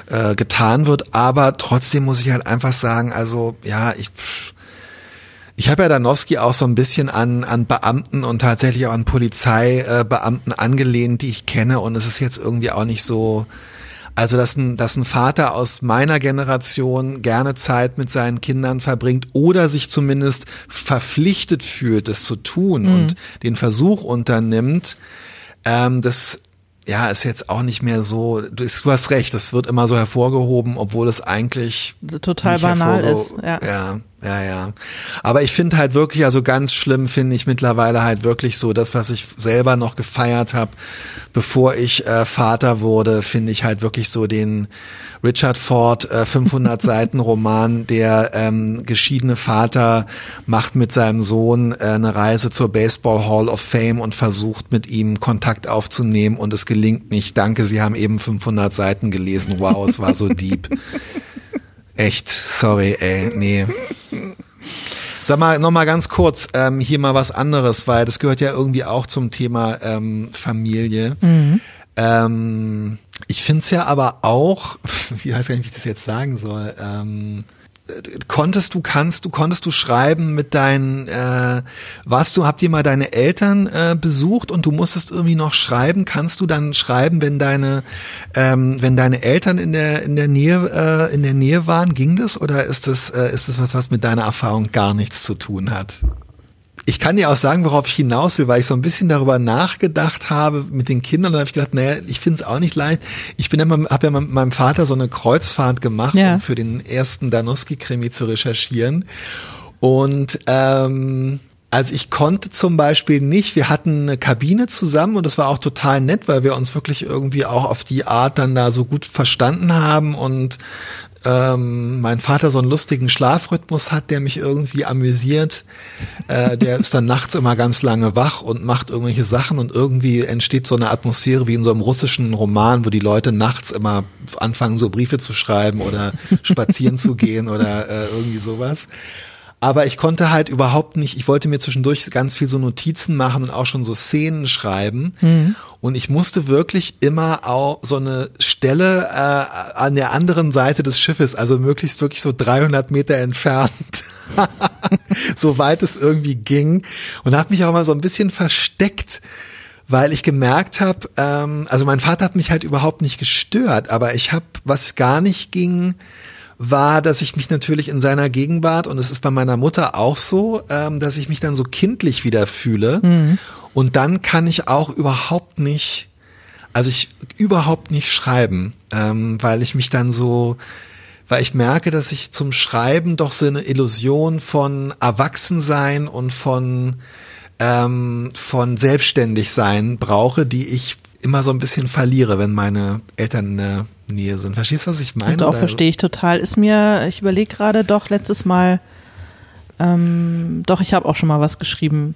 äh, getan wird. Aber trotzdem muss ich halt einfach sagen, also ja, ich pff, ich habe ja Danowski auch so ein bisschen an, an Beamten und tatsächlich auch an Polizeibeamten äh, angelehnt, die ich kenne. Und es ist jetzt irgendwie auch nicht so, also dass ein, dass ein Vater aus meiner Generation gerne Zeit mit seinen Kindern verbringt oder sich zumindest verpflichtet fühlt, es zu tun mhm. und den Versuch unternimmt, ähm, das ja, ist jetzt auch nicht mehr so, du, du hast recht, das wird immer so hervorgehoben, obwohl es eigentlich total banal ist. Ja. ja. Ja, ja. Aber ich finde halt wirklich, also ganz schlimm finde ich mittlerweile halt wirklich so, das, was ich selber noch gefeiert habe, bevor ich äh, Vater wurde, finde ich halt wirklich so den Richard Ford äh, 500 Seiten Roman, der ähm, geschiedene Vater macht mit seinem Sohn äh, eine Reise zur Baseball Hall of Fame und versucht mit ihm Kontakt aufzunehmen und es gelingt nicht. Danke, Sie haben eben 500 Seiten gelesen. Wow, es war so deep. Echt, sorry, ey, nee. Sag mal, nochmal ganz kurz, ähm, hier mal was anderes, weil das gehört ja irgendwie auch zum Thema ähm, Familie. Mhm. Ähm, ich finde es ja aber auch, wie weiß gar nicht, wie ich das jetzt sagen soll, ähm, konntest du, kannst du, konntest du schreiben mit deinen, äh, warst du, habt ihr mal deine Eltern äh, besucht und du musstest irgendwie noch schreiben? Kannst du dann schreiben, wenn deine, ähm, wenn deine Eltern in der in der Nähe äh, in der Nähe waren? Ging das oder ist das äh, ist das was, was mit deiner Erfahrung gar nichts zu tun hat? Ich kann dir auch sagen, worauf ich hinaus will, weil ich so ein bisschen darüber nachgedacht habe mit den Kindern. Da habe ich gedacht, naja, ich finde es auch nicht leicht. Ich bin immer, habe ja mit meinem Vater so eine Kreuzfahrt gemacht, ja. um für den ersten Danowski-Krimi zu recherchieren. Und ähm, also ich konnte zum Beispiel nicht, wir hatten eine Kabine zusammen und das war auch total nett, weil wir uns wirklich irgendwie auch auf die Art dann da so gut verstanden haben und ähm, mein Vater so einen lustigen Schlafrhythmus hat, der mich irgendwie amüsiert. Äh, der ist dann nachts immer ganz lange wach und macht irgendwelche Sachen und irgendwie entsteht so eine Atmosphäre wie in so einem russischen Roman, wo die Leute nachts immer anfangen, so Briefe zu schreiben oder spazieren zu gehen oder äh, irgendwie sowas. Aber ich konnte halt überhaupt nicht, ich wollte mir zwischendurch ganz viel so Notizen machen und auch schon so Szenen schreiben. Mhm. Und ich musste wirklich immer auch so eine Stelle äh, an der anderen Seite des Schiffes, also möglichst wirklich so 300 Meter entfernt, so weit es irgendwie ging. Und habe mich auch mal so ein bisschen versteckt weil ich gemerkt habe, ähm, also mein Vater hat mich halt überhaupt nicht gestört, aber ich habe, was gar nicht ging, war, dass ich mich natürlich in seiner Gegenwart, und es ist bei meiner Mutter auch so, ähm, dass ich mich dann so kindlich wieder fühle. Mhm. Und dann kann ich auch überhaupt nicht, also ich überhaupt nicht schreiben, ähm, weil ich mich dann so, weil ich merke, dass ich zum Schreiben doch so eine Illusion von Erwachsensein und von ähm, von Selbstständigsein brauche, die ich immer so ein bisschen verliere, wenn meine Eltern in der Nähe sind. Verstehst du, was ich meine? Doch, verstehe ich total. Ist mir, ich überlege gerade, doch, letztes Mal, ähm, doch, ich habe auch schon mal was geschrieben,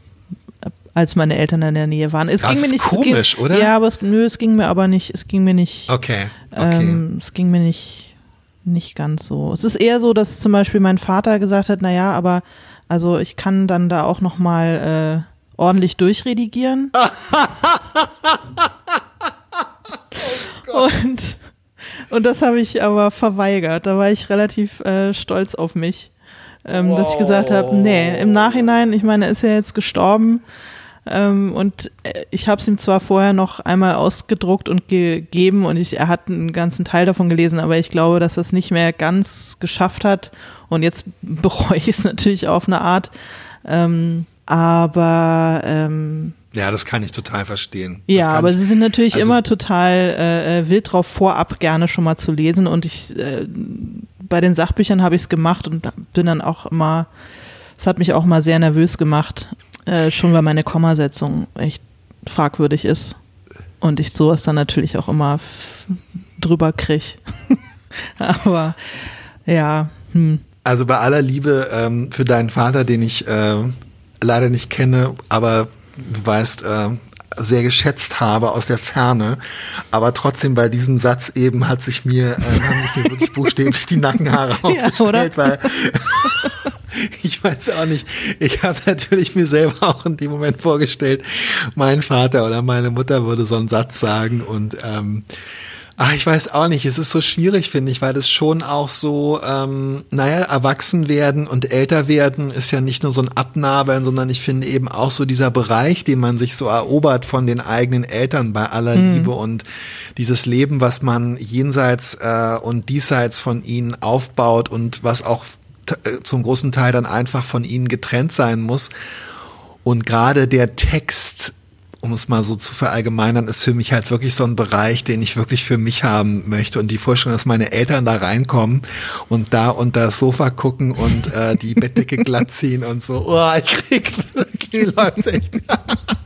als meine Eltern in der Nähe waren. Es das ging mir ist nicht, komisch, ging, oder? Ja, aber es, nö, es ging mir aber nicht, es ging mir nicht, Okay, okay. ähm, es ging mir nicht, nicht ganz so. Es ist eher so, dass zum Beispiel mein Vater gesagt hat, naja, aber also ich kann dann da auch noch mal äh, ordentlich durchredigieren. und, und das habe ich aber verweigert. Da war ich relativ äh, stolz auf mich, ähm, dass ich gesagt habe, nee, im Nachhinein, ich meine, er ist ja jetzt gestorben. Ähm, und äh, ich habe es ihm zwar vorher noch einmal ausgedruckt und gegeben und ich, er hat einen ganzen Teil davon gelesen, aber ich glaube, dass er es nicht mehr ganz geschafft hat. Und jetzt bereue ich es natürlich auf eine Art. Ähm, aber ähm, ja, das kann ich total verstehen. Ja, aber ich, sie sind natürlich also- immer total äh, äh, wild drauf, vorab gerne schon mal zu lesen. Und ich äh, bei den Sachbüchern habe ich es gemacht und bin dann auch immer, es hat mich auch mal sehr nervös gemacht, äh, schon weil meine Kommasetzung echt fragwürdig ist. Und ich sowas dann natürlich auch immer drüber krieg. aber ja, hm. Also bei aller Liebe ähm, für deinen Vater, den ich äh, leider nicht kenne, aber du weißt, äh, sehr geschätzt habe aus der Ferne. Aber trotzdem bei diesem Satz eben hat sich mir, äh, haben sich mir wirklich buchstäblich die Nackenhaare aufgestellt, weil ich weiß auch nicht, ich habe natürlich mir selber auch in dem Moment vorgestellt, mein Vater oder meine Mutter würde so einen Satz sagen und ähm, Ach, ich weiß auch nicht. Es ist so schwierig, finde ich, weil das schon auch so, ähm, naja, erwachsen werden und älter werden ist ja nicht nur so ein Abnabeln, sondern ich finde eben auch so dieser Bereich, den man sich so erobert von den eigenen Eltern bei aller Liebe und dieses Leben, was man jenseits äh, und diesseits von ihnen aufbaut und was auch zum großen Teil dann einfach von ihnen getrennt sein muss. Und gerade der Text, um es mal so zu verallgemeinern, ist für mich halt wirklich so ein Bereich, den ich wirklich für mich haben möchte. Und die Vorstellung, dass meine Eltern da reinkommen und da unter das Sofa gucken und äh, die Bettdecke glatt ziehen und so, oh, ich krieg wirklich, läuft's echt.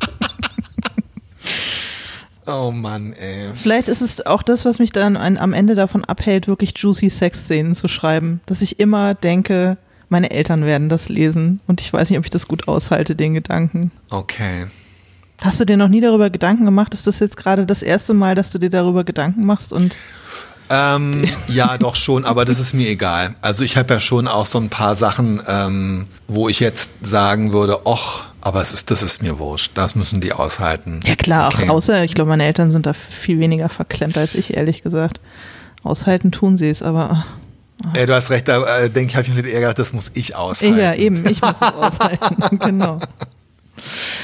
oh Mann, ey. Vielleicht ist es auch das, was mich dann am Ende davon abhält, wirklich juicy Sex-Szenen zu schreiben. Dass ich immer denke, meine Eltern werden das lesen. Und ich weiß nicht, ob ich das gut aushalte, den Gedanken. Okay. Hast du dir noch nie darüber Gedanken gemacht? Ist das jetzt gerade das erste Mal, dass du dir darüber Gedanken machst? Und Ähm, ja, doch schon, aber das ist mir egal. Also ich habe ja schon auch so ein paar Sachen, ähm, wo ich jetzt sagen würde, och, aber es ist, das ist mir wurscht. Das müssen die aushalten. ja klar, auch Okay. außer, ich glaube, meine Eltern sind da viel weniger verklemmt als ich, ehrlich gesagt. Aushalten tun sie es, aber Äh, du hast recht, da äh, denke ich, habe ich mir gedacht, das muss ich aushalten. ja, eben, ich muss es aushalten. genau.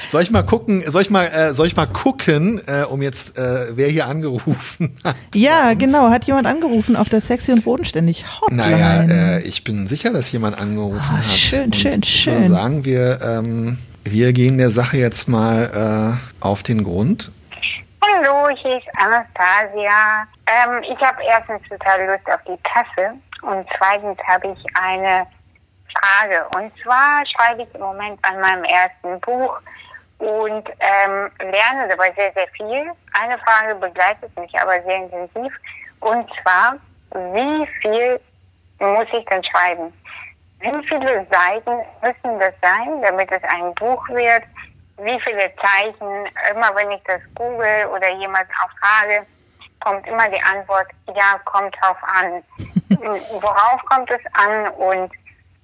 Soll ich mal gucken, soll ich mal, äh, soll ich mal gucken, äh, um jetzt, äh, wer hier angerufen hat? Ja, genau. Hat jemand angerufen auf der Sexy und Bodenständig Hotline? Naja, äh, ich bin sicher, dass jemand angerufen Ah, hat. schön, Und schön, würde schön. sagen, wir, ähm, wir gehen der Sache jetzt mal äh, auf den Grund. Hallo, hier ist Anastasia. Ähm, ich habe erstens total Lust auf die Tasse und zweitens habe ich eine Frage. Und zwar schreibe ich im Moment an meinem ersten Buch und ähm, lerne dabei sehr, sehr viel. Eine Frage begleitet mich aber sehr intensiv und zwar, wie viel muss ich denn schreiben? Wie viele Seiten müssen das sein, damit es ein Buch wird? Wie viele Zeichen? Immer wenn ich das google oder jemanden auch frage, kommt immer die Antwort, ja, kommt drauf an. Worauf kommt es an? Und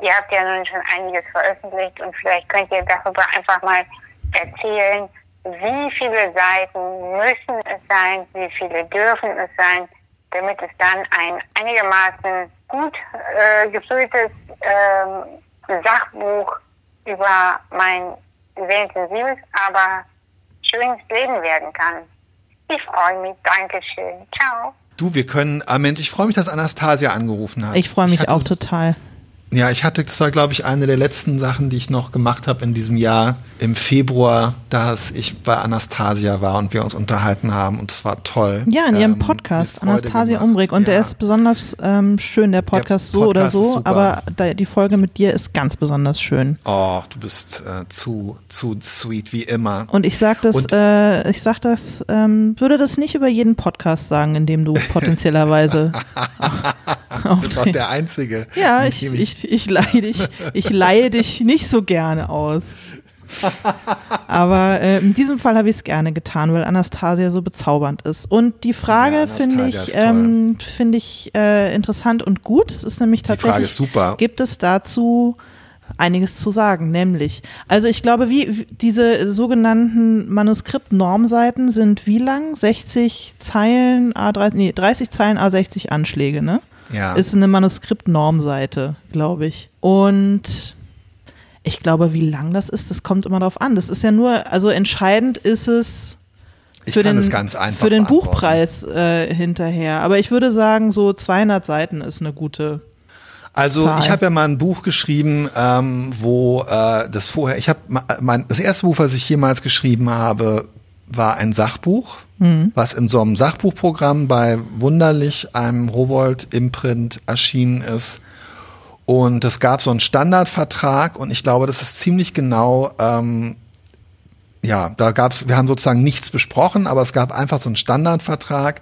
ihr habt ja nun schon einiges veröffentlicht und vielleicht könnt ihr darüber einfach mal erzählen, wie viele Seiten müssen es sein, wie viele dürfen es sein, damit es dann ein einigermaßen gut äh, gefülltes ähm, Sachbuch über mein sehr intensives, aber schönes Leben werden kann. Ich freue mich. Dankeschön. Ciao. Du, wir können, ah Mensch, ich freue mich, dass Anastasia angerufen hat. Ich freue mich hatte auch total. Ja, ich hatte, das war glaube ich eine der letzten Sachen, die ich noch gemacht habe in diesem Jahr im Februar, dass ich bei Anastasia war und wir uns unterhalten haben und das war toll. Ja, in ihrem Ähm, Podcast, Anastasia gemacht. Oder Und der Ja. ist besonders ähm, schön, der Podcast, so oder Podcast so. super. Aber da, die Folge mit dir ist ganz besonders schön. Oh, du bist äh, zu, zu sweet wie immer. Und ich sag das, äh, ich sag das, ähm, würde das nicht über jeden Podcast sagen, in dem du potenziellerweise Das ist auch der einzige. Ja, ich, ich, ich leihe dich, ich leihe dich nicht so gerne aus. Aber äh, in diesem Fall habe ich es gerne getan, weil Anastasia so bezaubernd ist. Und die Frage Ja, finde ich, ähm, finde ich äh, interessant und gut. Es ist nämlich Die Frage tatsächlich, ist super. gibt es dazu einiges zu sagen, nämlich, also ich glaube, wie wie- diese sogenannten Manuskript-Normseiten sind wie lang? 60 Zeilen, A30, nee, 30 Zeilen, A60 Anschläge, ne? Ja. ist eine Manuskript-Normseite, glaube ich. Und ich glaube, wie lang das ist, das kommt immer darauf an. Das ist ja nur, also entscheidend ist es für den, es ganz einfach für den. Buchpreis äh, hinterher. Aber ich würde sagen, so 200 Seiten ist eine gute. Also ich habe ja mal ein Buch geschrieben, ähm, wo äh, das vorher, ich habe mein das erste Buch, was ich jemals geschrieben habe, war ein Sachbuch, was in so einem Sachbuchprogramm bei Wunderlich, einem Rowold Imprint erschienen ist. Und es gab so einen Standardvertrag und ich glaube, das ist ziemlich genau ähm, ja, da gab's, wir haben sozusagen nichts besprochen, aber es gab einfach so einen Standardvertrag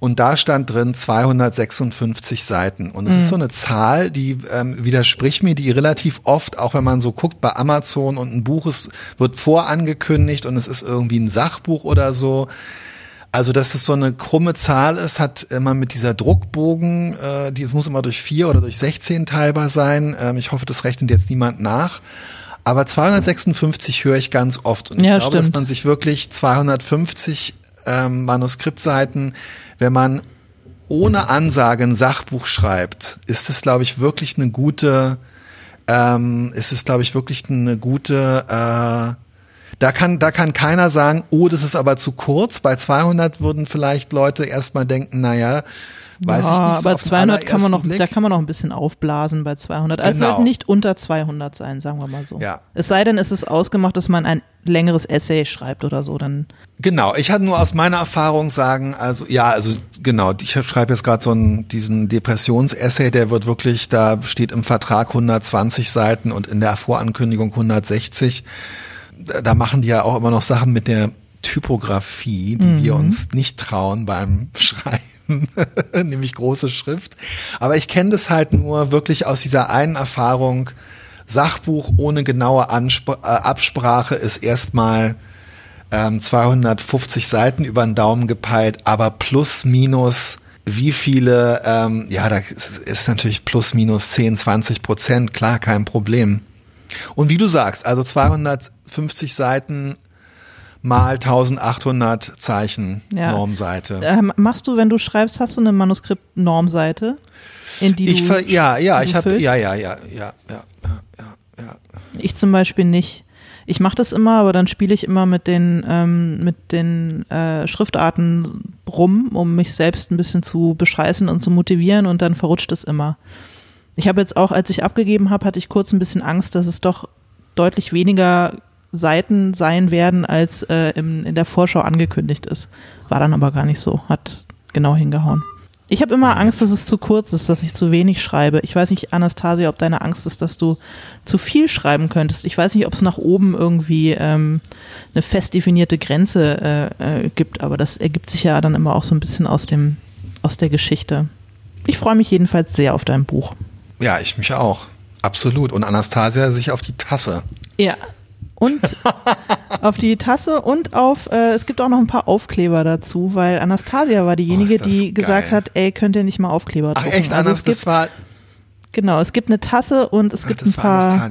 und da stand drin 256 Seiten. Und es ist so eine Zahl, die ähm, widerspricht mir, die relativ oft, auch wenn man so guckt bei Amazon und ein Buch ist, wird vorangekündigt und es ist irgendwie ein Sachbuch oder so. Also, dass es so eine krumme Zahl ist, hat immer mit dieser Druckbogen, äh, die es muss immer durch vier oder durch 16 teilbar sein. Ähm, ich hoffe, das rechnet jetzt niemand nach. Aber 256 höre ich ganz oft. Und ich Ja, glaube, dass stimmt. man sich wirklich 250 ähm, Manuskriptseiten, wenn man ohne Ansage ein Sachbuch schreibt, ist es, glaube ich, wirklich eine gute, ähm, ist es, glaube ich, wirklich eine gute, äh, da kann, da kann keiner sagen, oh, das ist aber zu kurz. Bei 200 würden vielleicht Leute erstmal denken, naja, weiß ja, ich nicht. so aber auf den 200 kann man noch, allerersten da Blick. kann man noch ein bisschen aufblasen bei 200. Also Genau. nicht unter 200 sein, sagen wir mal so. Ja. Es sei denn, es ist ausgemacht, dass man ein längeres Essay schreibt oder so, dann Genau, ich kann nur aus meiner Erfahrung sagen, also ja, also genau, ich schreibe jetzt gerade so einen, diesen Depressionsessay, der wird wirklich, da steht im Vertrag 120 Seiten und in der Vorankündigung 160. Da, da machen die ja auch immer noch Sachen mit der Typografie, die wir uns nicht trauen beim Schreiben, nämlich große Schrift. Aber ich kenne das halt nur wirklich aus dieser einen Erfahrung. Sachbuch ohne genaue Anspr äh, Absprache ist erstmal ähm, 250 Seiten über den Daumen gepeilt, aber plus minus wie viele, ähm, ja, da ist, ist natürlich plus minus 10, 20 Prozent, klar, kein Problem. Und wie du sagst, also 250 Seiten mal 1800 Zeichen Ja. Normseite. Ähm, machst du, wenn du schreibst, hast du eine Manuskript-Normseite, in die ich du ja, ja, die ich du habe ja, ja, ja, ja, ja, ja, ja. Ich zum Beispiel nicht. Ich mache das immer, aber dann spiele ich immer mit den, ähm, mit den äh, Schriftarten rum, um mich selbst ein bisschen zu bescheißen und zu motivieren und dann verrutscht es immer. Ich habe jetzt auch, als ich abgegeben habe, hatte ich kurz ein bisschen Angst, dass es doch deutlich weniger Seiten sein werden, als äh, im, in der Vorschau angekündigt ist. War dann aber gar nicht so, hat genau hingehauen. Ich habe immer Angst, dass es zu kurz ist, dass ich zu wenig schreibe. Ich weiß nicht, Anastasia, ob deine Angst ist, dass du zu viel schreiben könntest. Ich weiß nicht, ob es nach oben irgendwie ähm, eine fest definierte Grenze äh, äh, gibt, aber das ergibt sich ja dann immer auch so ein bisschen aus dem aus der Geschichte. Ich freue mich jedenfalls sehr auf dein Buch. Ja, ich mich auch. Absolut. Und Anastasia sich auf die Tasse. Ja. Und auf die Tasse und auf, äh, es gibt auch noch ein paar Aufkleber dazu, weil Anastasia war diejenige, Oh, die gesagt geil. hat, ey, könnt ihr nicht mal Aufkleber Ach drucken. echt, also Anas, es gibt, das war, genau, es gibt eine Tasse und es ach, gibt ein paar.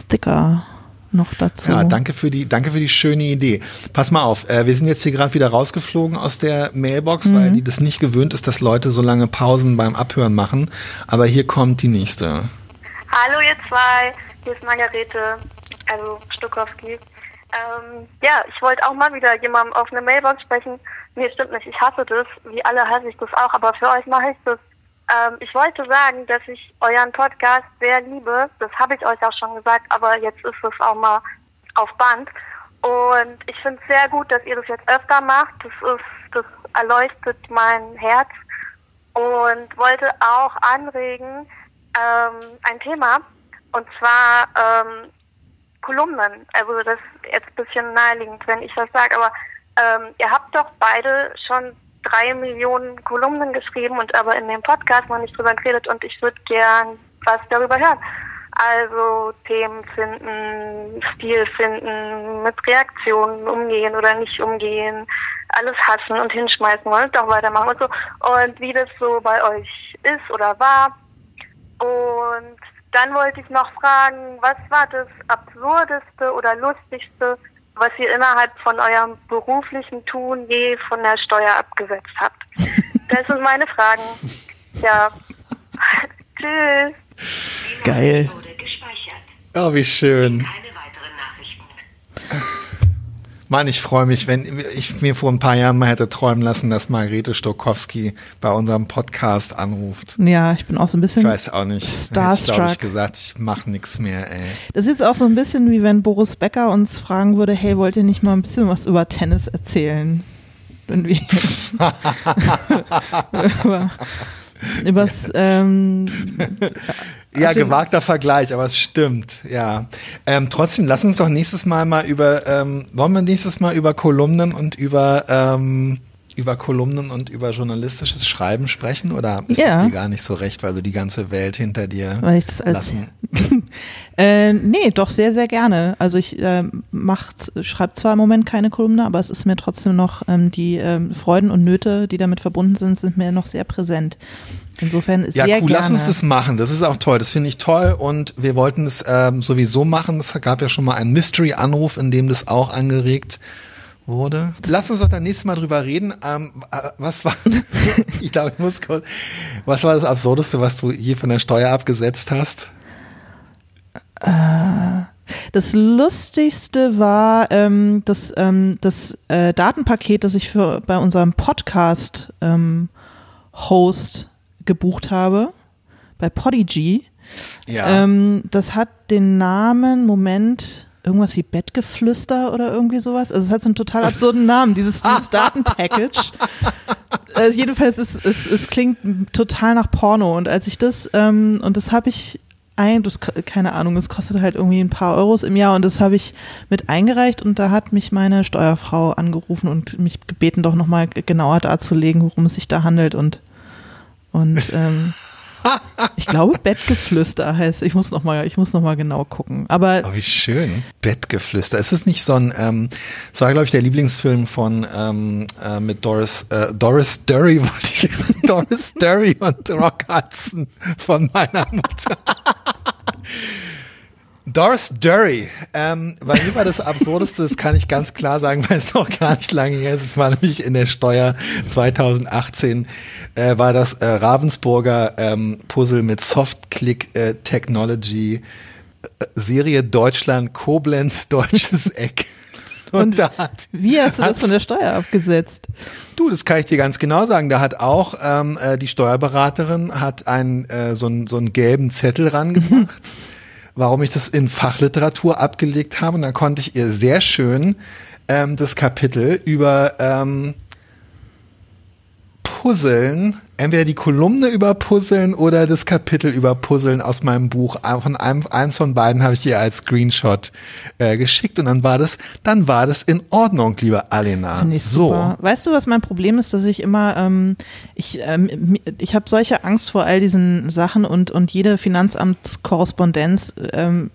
Sticker noch dazu. Ja, danke für die, danke für die schöne Idee. Pass mal auf, äh, wir sind jetzt hier gerade wieder rausgeflogen aus der Mailbox, Mhm. weil die das nicht gewöhnt ist, dass Leute so lange Pausen beim Abhören machen. Aber hier kommt die nächste. Hallo ihr zwei, hier ist Margarete, also Stokowski. Ähm, ja, ich wollte auch mal wieder jemandem auf eine Mailbox sprechen. Nee, stimmt nicht, ich hasse das. Wie alle hasse ich das auch, aber für euch mache ich das Ähm, ich wollte sagen, dass ich euren Podcast sehr liebe. Das habe ich euch auch schon gesagt, aber jetzt ist es auch mal auf Band. Und ich finde es sehr gut, dass ihr das jetzt öfter macht. Das ist, das erleuchtet mein Herz und wollte auch anregen ähm, ein Thema und zwar ähm, Kolumnen. Also das ist jetzt ein bisschen naheliegend, wenn ich das sage, aber ähm, ihr habt doch beide schon drei Millionen Kolumnen geschrieben und aber in dem Podcast noch nicht drüber geredet und ich würde gern was darüber hören. Also Themen finden, Stil finden, mit Reaktionen umgehen oder nicht umgehen, alles hassen und hinschmeißen und auch weitermachen und so. Und wie das so bei euch ist oder war. Und dann wollte ich noch fragen, was war das Absurdeste oder Lustigste, was ihr innerhalb von eurem beruflichen Tun je von der Steuer abgesetzt habt? Das sind meine Fragen. Ja. Tschüss. Geil. Oh, wie schön. Mann, ich freue mich, wenn ich mir vor ein paar Jahren mal hätte träumen lassen, dass Margarete Stokowski bei unserem Podcast anruft. Ja, ich bin auch so ein bisschen Ich weiß auch nicht. starstruck. Ich glaube ich gesagt, ich mache nichts mehr, ey. Das ist jetzt auch so ein bisschen wie wenn Boris Becker uns fragen würde, hey, wollt ihr nicht mal ein bisschen was über Tennis erzählen? Wenn wir über, übers, ähm, Ja, gewagter Vergleich, aber es stimmt, ja. Ähm, trotzdem, lass uns doch nächstes Mal mal über, ähm, wollen wir nächstes Mal über Kolumnen und über, ähm, über Kolumnen und über journalistisches Schreiben sprechen oder ist Ja. es dir gar nicht so recht, weil du die ganze Welt hinter dir weil ich das als lassen? äh, nee, doch sehr, sehr gerne. Also ich äh, schreibe zwar im Moment keine Kolumne, aber es ist mir trotzdem noch ähm, die ähm, Freuden und Nöte, die damit verbunden sind, sind mir noch sehr präsent. Insofern Ja, sehr cool, gerne. lass uns das machen. Das ist auch toll. Das finde ich toll und wir wollten es ähm, sowieso machen. Es gab ja schon mal einen Mystery-Anruf, in dem das auch angeregt wurde. Lass uns doch dann nächstes Mal drüber reden. Ähm, äh, was war, ich glaube, ich muss kurz, was war das Absurdeste, was du je von der Steuer abgesetzt hast? Das Lustigste war ähm, das, ähm, das äh, Datenpaket, das ich für bei unserem Podcast ähm, Host gebucht habe, bei Podigy. Ja. Ähm, das hat den Namen, Moment, irgendwas wie Bettgeflüster oder irgendwie sowas. Also es hat so einen total absurden Namen, dieses, dieses Datenpackage. Also jedenfalls, es, es, es klingt total nach Porno. Und als ich das, ähm, und das habe ich ein, das, keine Ahnung, das kostet halt irgendwie ein paar Euros im Jahr und das habe ich mit eingereicht und da hat mich meine Steuerfrau angerufen und mich gebeten, doch nochmal genauer darzulegen, worum es sich da handelt und und ähm, ich glaube Bettgeflüster heißt. Ich muss noch mal, ich muss noch genau gucken. Aber Oh, wie schön. Bettgeflüster. Ist es nicht so ein, ähm, das war, glaube ich, der Lieblingsfilm von ähm, äh, mit Doris, äh, Doris Derry, wollte ich, Doris Derry und Rock Hudson von meiner Mutter. Doris Derry, ähm, bei mir war das Absurdeste, das kann ich ganz klar sagen, weil es noch gar nicht lange her ist. Es war nämlich in der Steuer 2018, äh, war das äh, Ravensburger ähm, Puzzle mit Soft-Click äh, Technology, äh, Serie Deutschland, Koblenz, deutsches Eck. Und, Und da hat, wie hast du das von der Steuer abgesetzt? Du, das kann ich dir ganz genau sagen. Da hat auch ähm, äh, die Steuerberaterin hat einen äh, so, einen so einen gelben Zettel rangebracht, warum ich das in Fachliteratur abgelegt habe. Und dann konnte ich ihr sehr schön ähm, das Kapitel über ähm, Puzzeln, entweder die Kolumne über Puzzeln oder das Kapitel über Puzzeln aus meinem Buch. Von einem, eins von beiden habe ich ihr als Screenshot äh, geschickt und dann war das, dann war das in Ordnung, liebe Alena. So. super. Weißt du, was mein Problem ist, dass ich immer, ähm, ich, ähm, ich habe solche Angst vor all diesen Sachen und, und jede Finanzamtskorrespondenz ähm,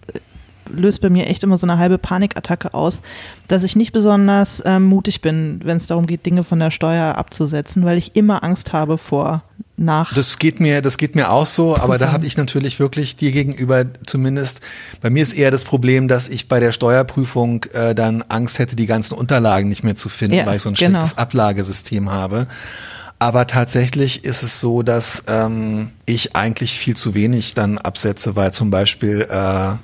löst bei mir echt immer so eine halbe Panikattacke aus, dass ich nicht besonders ähm, mutig bin, wenn es darum geht, Dinge von der Steuer abzusetzen, weil ich immer Angst habe vor nach. Das geht mir, das geht mir auch so, aber da habe ich natürlich wirklich dir gegenüber zumindest, bei mir ist eher das Problem, dass ich bei der Steuerprüfung äh, dann Angst hätte, die ganzen Unterlagen nicht mehr zu finden, Ja, weil ich so ein genau. schlechtes Ablagesystem habe. Aber tatsächlich ist es so, dass ähm, ich eigentlich viel zu wenig dann absetze, weil zum Beispiel äh,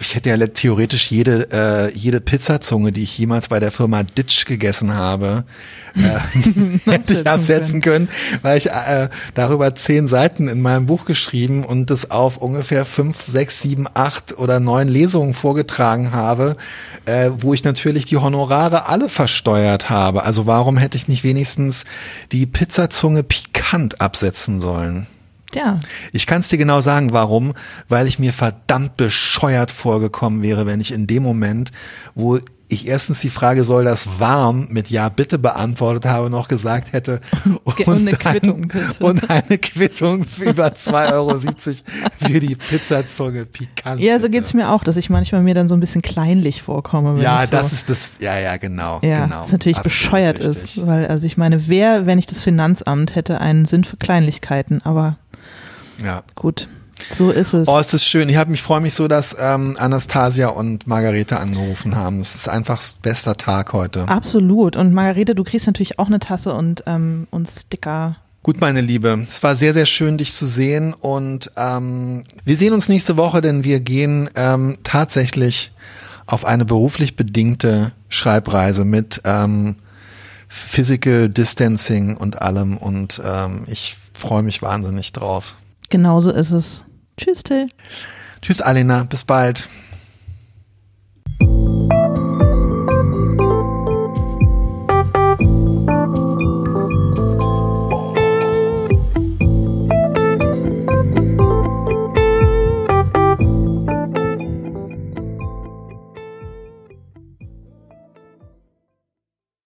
ich hätte ja theoretisch jede, äh, jede Pizzazunge, die ich jemals bei der Firma Ditch gegessen habe, äh, hätte ich absetzen können, weil ich äh, darüber zehn Seiten in meinem Buch geschrieben und das auf ungefähr fünf, sechs, sieben, acht oder neun Lesungen vorgetragen habe, äh, wo ich natürlich die Honorare alle versteuert habe. Also warum hätte ich nicht wenigstens die Pizzazunge pikant absetzen sollen? Ja. Ich kann es dir genau sagen, warum, weil ich mir verdammt bescheuert vorgekommen wäre, wenn ich in dem Moment, wo ich erstens die Frage, soll das warm mit Ja bitte beantwortet habe, noch gesagt hätte und, und eine Quittung bitte. Und eine Quittung über 2,70 Euro für die Pizzazunge pikant. Ja, so geht's mir auch, dass ich manchmal mir dann so ein bisschen kleinlich vorkomme. Ja, so, das ist das, ja, ja, genau. Ja, genau, das natürlich bescheuert richtig. ist, weil, also ich meine, wer, wenn ich das Finanzamt hätte, einen Sinn für Kleinlichkeiten, aber ja. Gut. So ist es. Oh, es ist schön. Ich, ich freue mich so, dass ähm, Anastasia und Margarete angerufen haben. Es ist einfach bester Tag heute. Absolut. Und Margarete, du kriegst natürlich auch eine Tasse und, ähm, und Sticker. Gut, meine Liebe. Es war sehr, sehr schön, dich zu sehen. Und ähm, wir sehen uns nächste Woche, denn wir gehen ähm, tatsächlich auf eine beruflich bedingte Schreibreise mit ähm, Physical Distancing und allem. Und ähm, ich freue mich wahnsinnig drauf. Genauso ist es. Tschüss, Till. Tschüss, Alena. Bis bald.